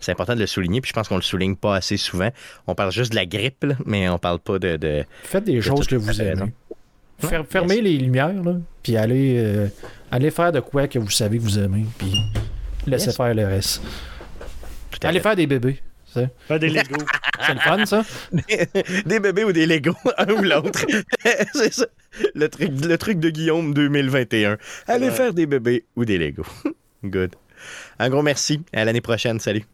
c'est important de le souligner, puis je pense qu'on le souligne pas assez souvent. On parle juste de la grippe, mais on parle pas de. Faites des choses que vous aimez. fermez les lumières, là, puis allez, euh, allez faire de quoi que vous savez que vous aimez, puis laissez faire le reste. Allez faire des bébés. Faire des Legos. C'est le fun, ça? Des, bébés ou des Legos, un ou l'autre. c'est ça. Le truc, le truc de Guillaume 2021. Allez faire des bébés ou des Legos. Good. Un gros merci. À l'année prochaine. Salut.